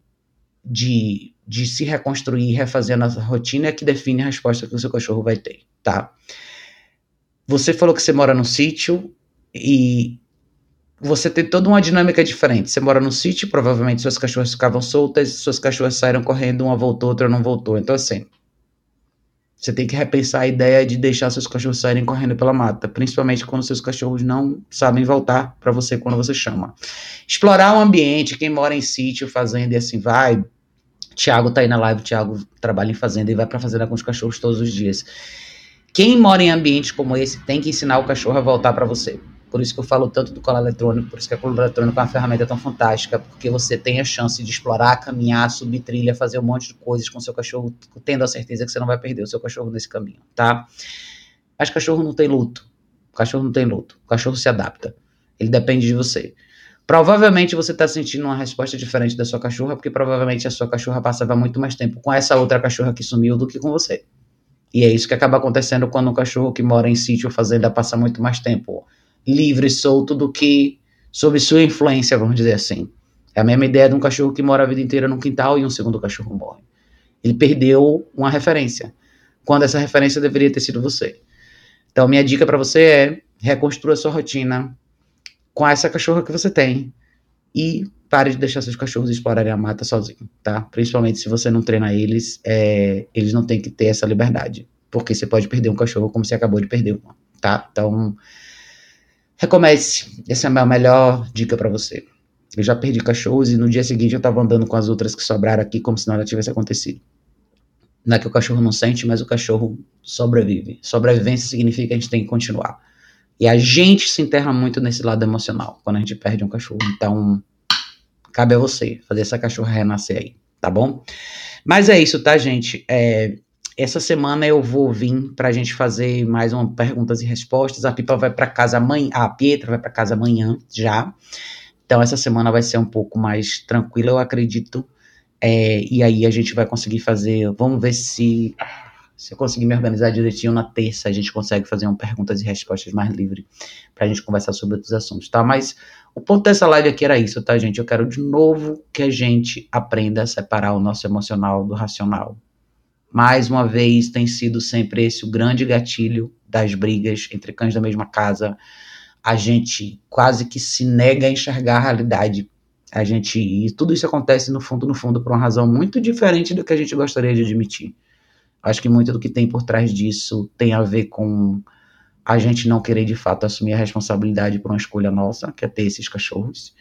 de de se reconstruir refazer a nossa rotina é que define a resposta que o seu cachorro vai ter, tá? Você falou que você mora num sítio e você tem toda uma dinâmica diferente. Você mora num sítio, provavelmente suas cachorras ficavam soltas, suas cachorras saíram correndo, uma voltou, outra não voltou. Então, assim, você tem que repensar a ideia de deixar seus cachorros saírem correndo pela mata, principalmente quando seus cachorros não sabem voltar para você quando você chama. Explorar o ambiente, quem mora em sítio, fazenda e assim vai, Tiago tá aí na live, Tiago trabalha em fazenda e vai pra fazenda com os cachorros todos os dias. Quem mora em ambientes como esse tem que ensinar o cachorro a voltar para você. Por isso que eu falo tanto do colar eletrônico, por isso que a colar eletrônico é uma ferramenta tão fantástica, porque você tem a chance de explorar, caminhar, subir trilha, fazer um monte de coisas com seu cachorro, tendo a certeza que você não vai perder o seu cachorro nesse caminho, tá? Mas cachorro não tem luto. O cachorro não tem luto. O cachorro se adapta. Ele depende de você. Provavelmente você está sentindo uma resposta diferente da sua cachorra, porque provavelmente a sua cachorra passava muito mais tempo com essa outra cachorra que sumiu do que com você. E é isso que acaba acontecendo quando um cachorro que mora em sítio ou fazenda passa muito mais tempo livre, solto, do que sob sua influência, vamos dizer assim. É a mesma ideia de um cachorro que mora a vida inteira no quintal e um segundo cachorro morre. Ele perdeu uma referência, quando essa referência deveria ter sido você. Então, minha dica para você é reconstrua sua rotina, com essa cachorra que você tem. E pare de deixar seus cachorros explorarem a mata sozinho, tá? Principalmente se você não treina eles, é, eles não têm que ter essa liberdade. Porque você pode perder um cachorro como você acabou de perder um, tá? Então, recomece. Essa é a melhor dica para você. Eu já perdi cachorros e no dia seguinte eu tava andando com as outras que sobraram aqui como se nada tivesse acontecido. Não é que o cachorro não sente, mas o cachorro sobrevive. Sobrevivência significa que a gente tem que continuar. E a gente se enterra muito nesse lado emocional quando a gente perde um cachorro. Então, cabe a você fazer essa cachorra renascer aí, tá bom? Mas é isso, tá, gente? É, essa semana eu vou vir para a gente fazer mais uma perguntas e respostas. A Pipa vai para casa amanhã, a Pietra vai para casa amanhã já. Então essa semana vai ser um pouco mais tranquila, eu acredito. É, e aí a gente vai conseguir fazer. Vamos ver se se eu conseguir me organizar direitinho na terça, a gente consegue fazer um perguntas e respostas mais livre para a gente conversar sobre outros assuntos, tá? Mas o ponto dessa live aqui era isso, tá, gente? Eu quero de novo que a gente aprenda a separar o nosso emocional do racional. Mais uma vez, tem sido sempre esse o grande gatilho das brigas entre cães da mesma casa. A gente quase que se nega a enxergar a realidade. A gente e tudo isso acontece no fundo, no fundo, por uma razão muito diferente do que a gente gostaria de admitir. Acho que muito do que tem por trás disso tem a ver com a gente não querer de fato assumir a responsabilidade por uma escolha nossa, que é ter esses cachorros.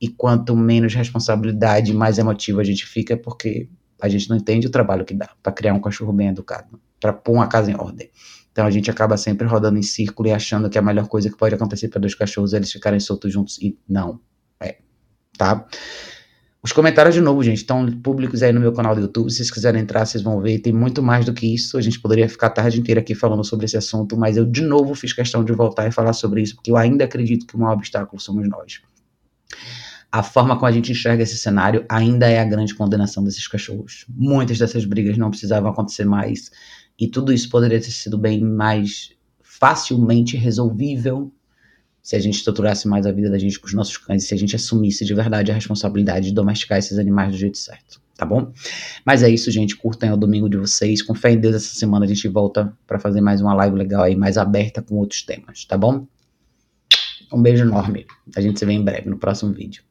E quanto menos responsabilidade, mais emotiva a gente fica, porque a gente não entende o trabalho que dá para criar um cachorro bem educado, para pôr uma casa em ordem. Então a gente acaba sempre rodando em círculo e achando que a melhor coisa que pode acontecer para dois cachorros é eles ficarem soltos juntos. E não. É. Tá? Os comentários, de novo, gente, estão públicos aí no meu canal do YouTube. Se vocês quiserem entrar, vocês vão ver. Tem muito mais do que isso. A gente poderia ficar a tarde inteira aqui falando sobre esse assunto, mas eu, de novo, fiz questão de voltar e falar sobre isso, porque eu ainda acredito que o maior obstáculo somos nós. A forma como a gente enxerga esse cenário ainda é a grande condenação desses cachorros. Muitas dessas brigas não precisavam acontecer mais. E tudo isso poderia ter sido bem mais facilmente resolvível se a gente estruturasse mais a vida da gente com os nossos cães, se a gente assumisse de verdade a responsabilidade de domesticar esses animais do jeito certo, tá bom? Mas é isso, gente. Curtem o domingo de vocês. Com fé em Deus, essa semana a gente volta para fazer mais uma live legal aí, mais aberta com outros temas, tá bom? Um beijo enorme. A gente se vê em breve no próximo vídeo.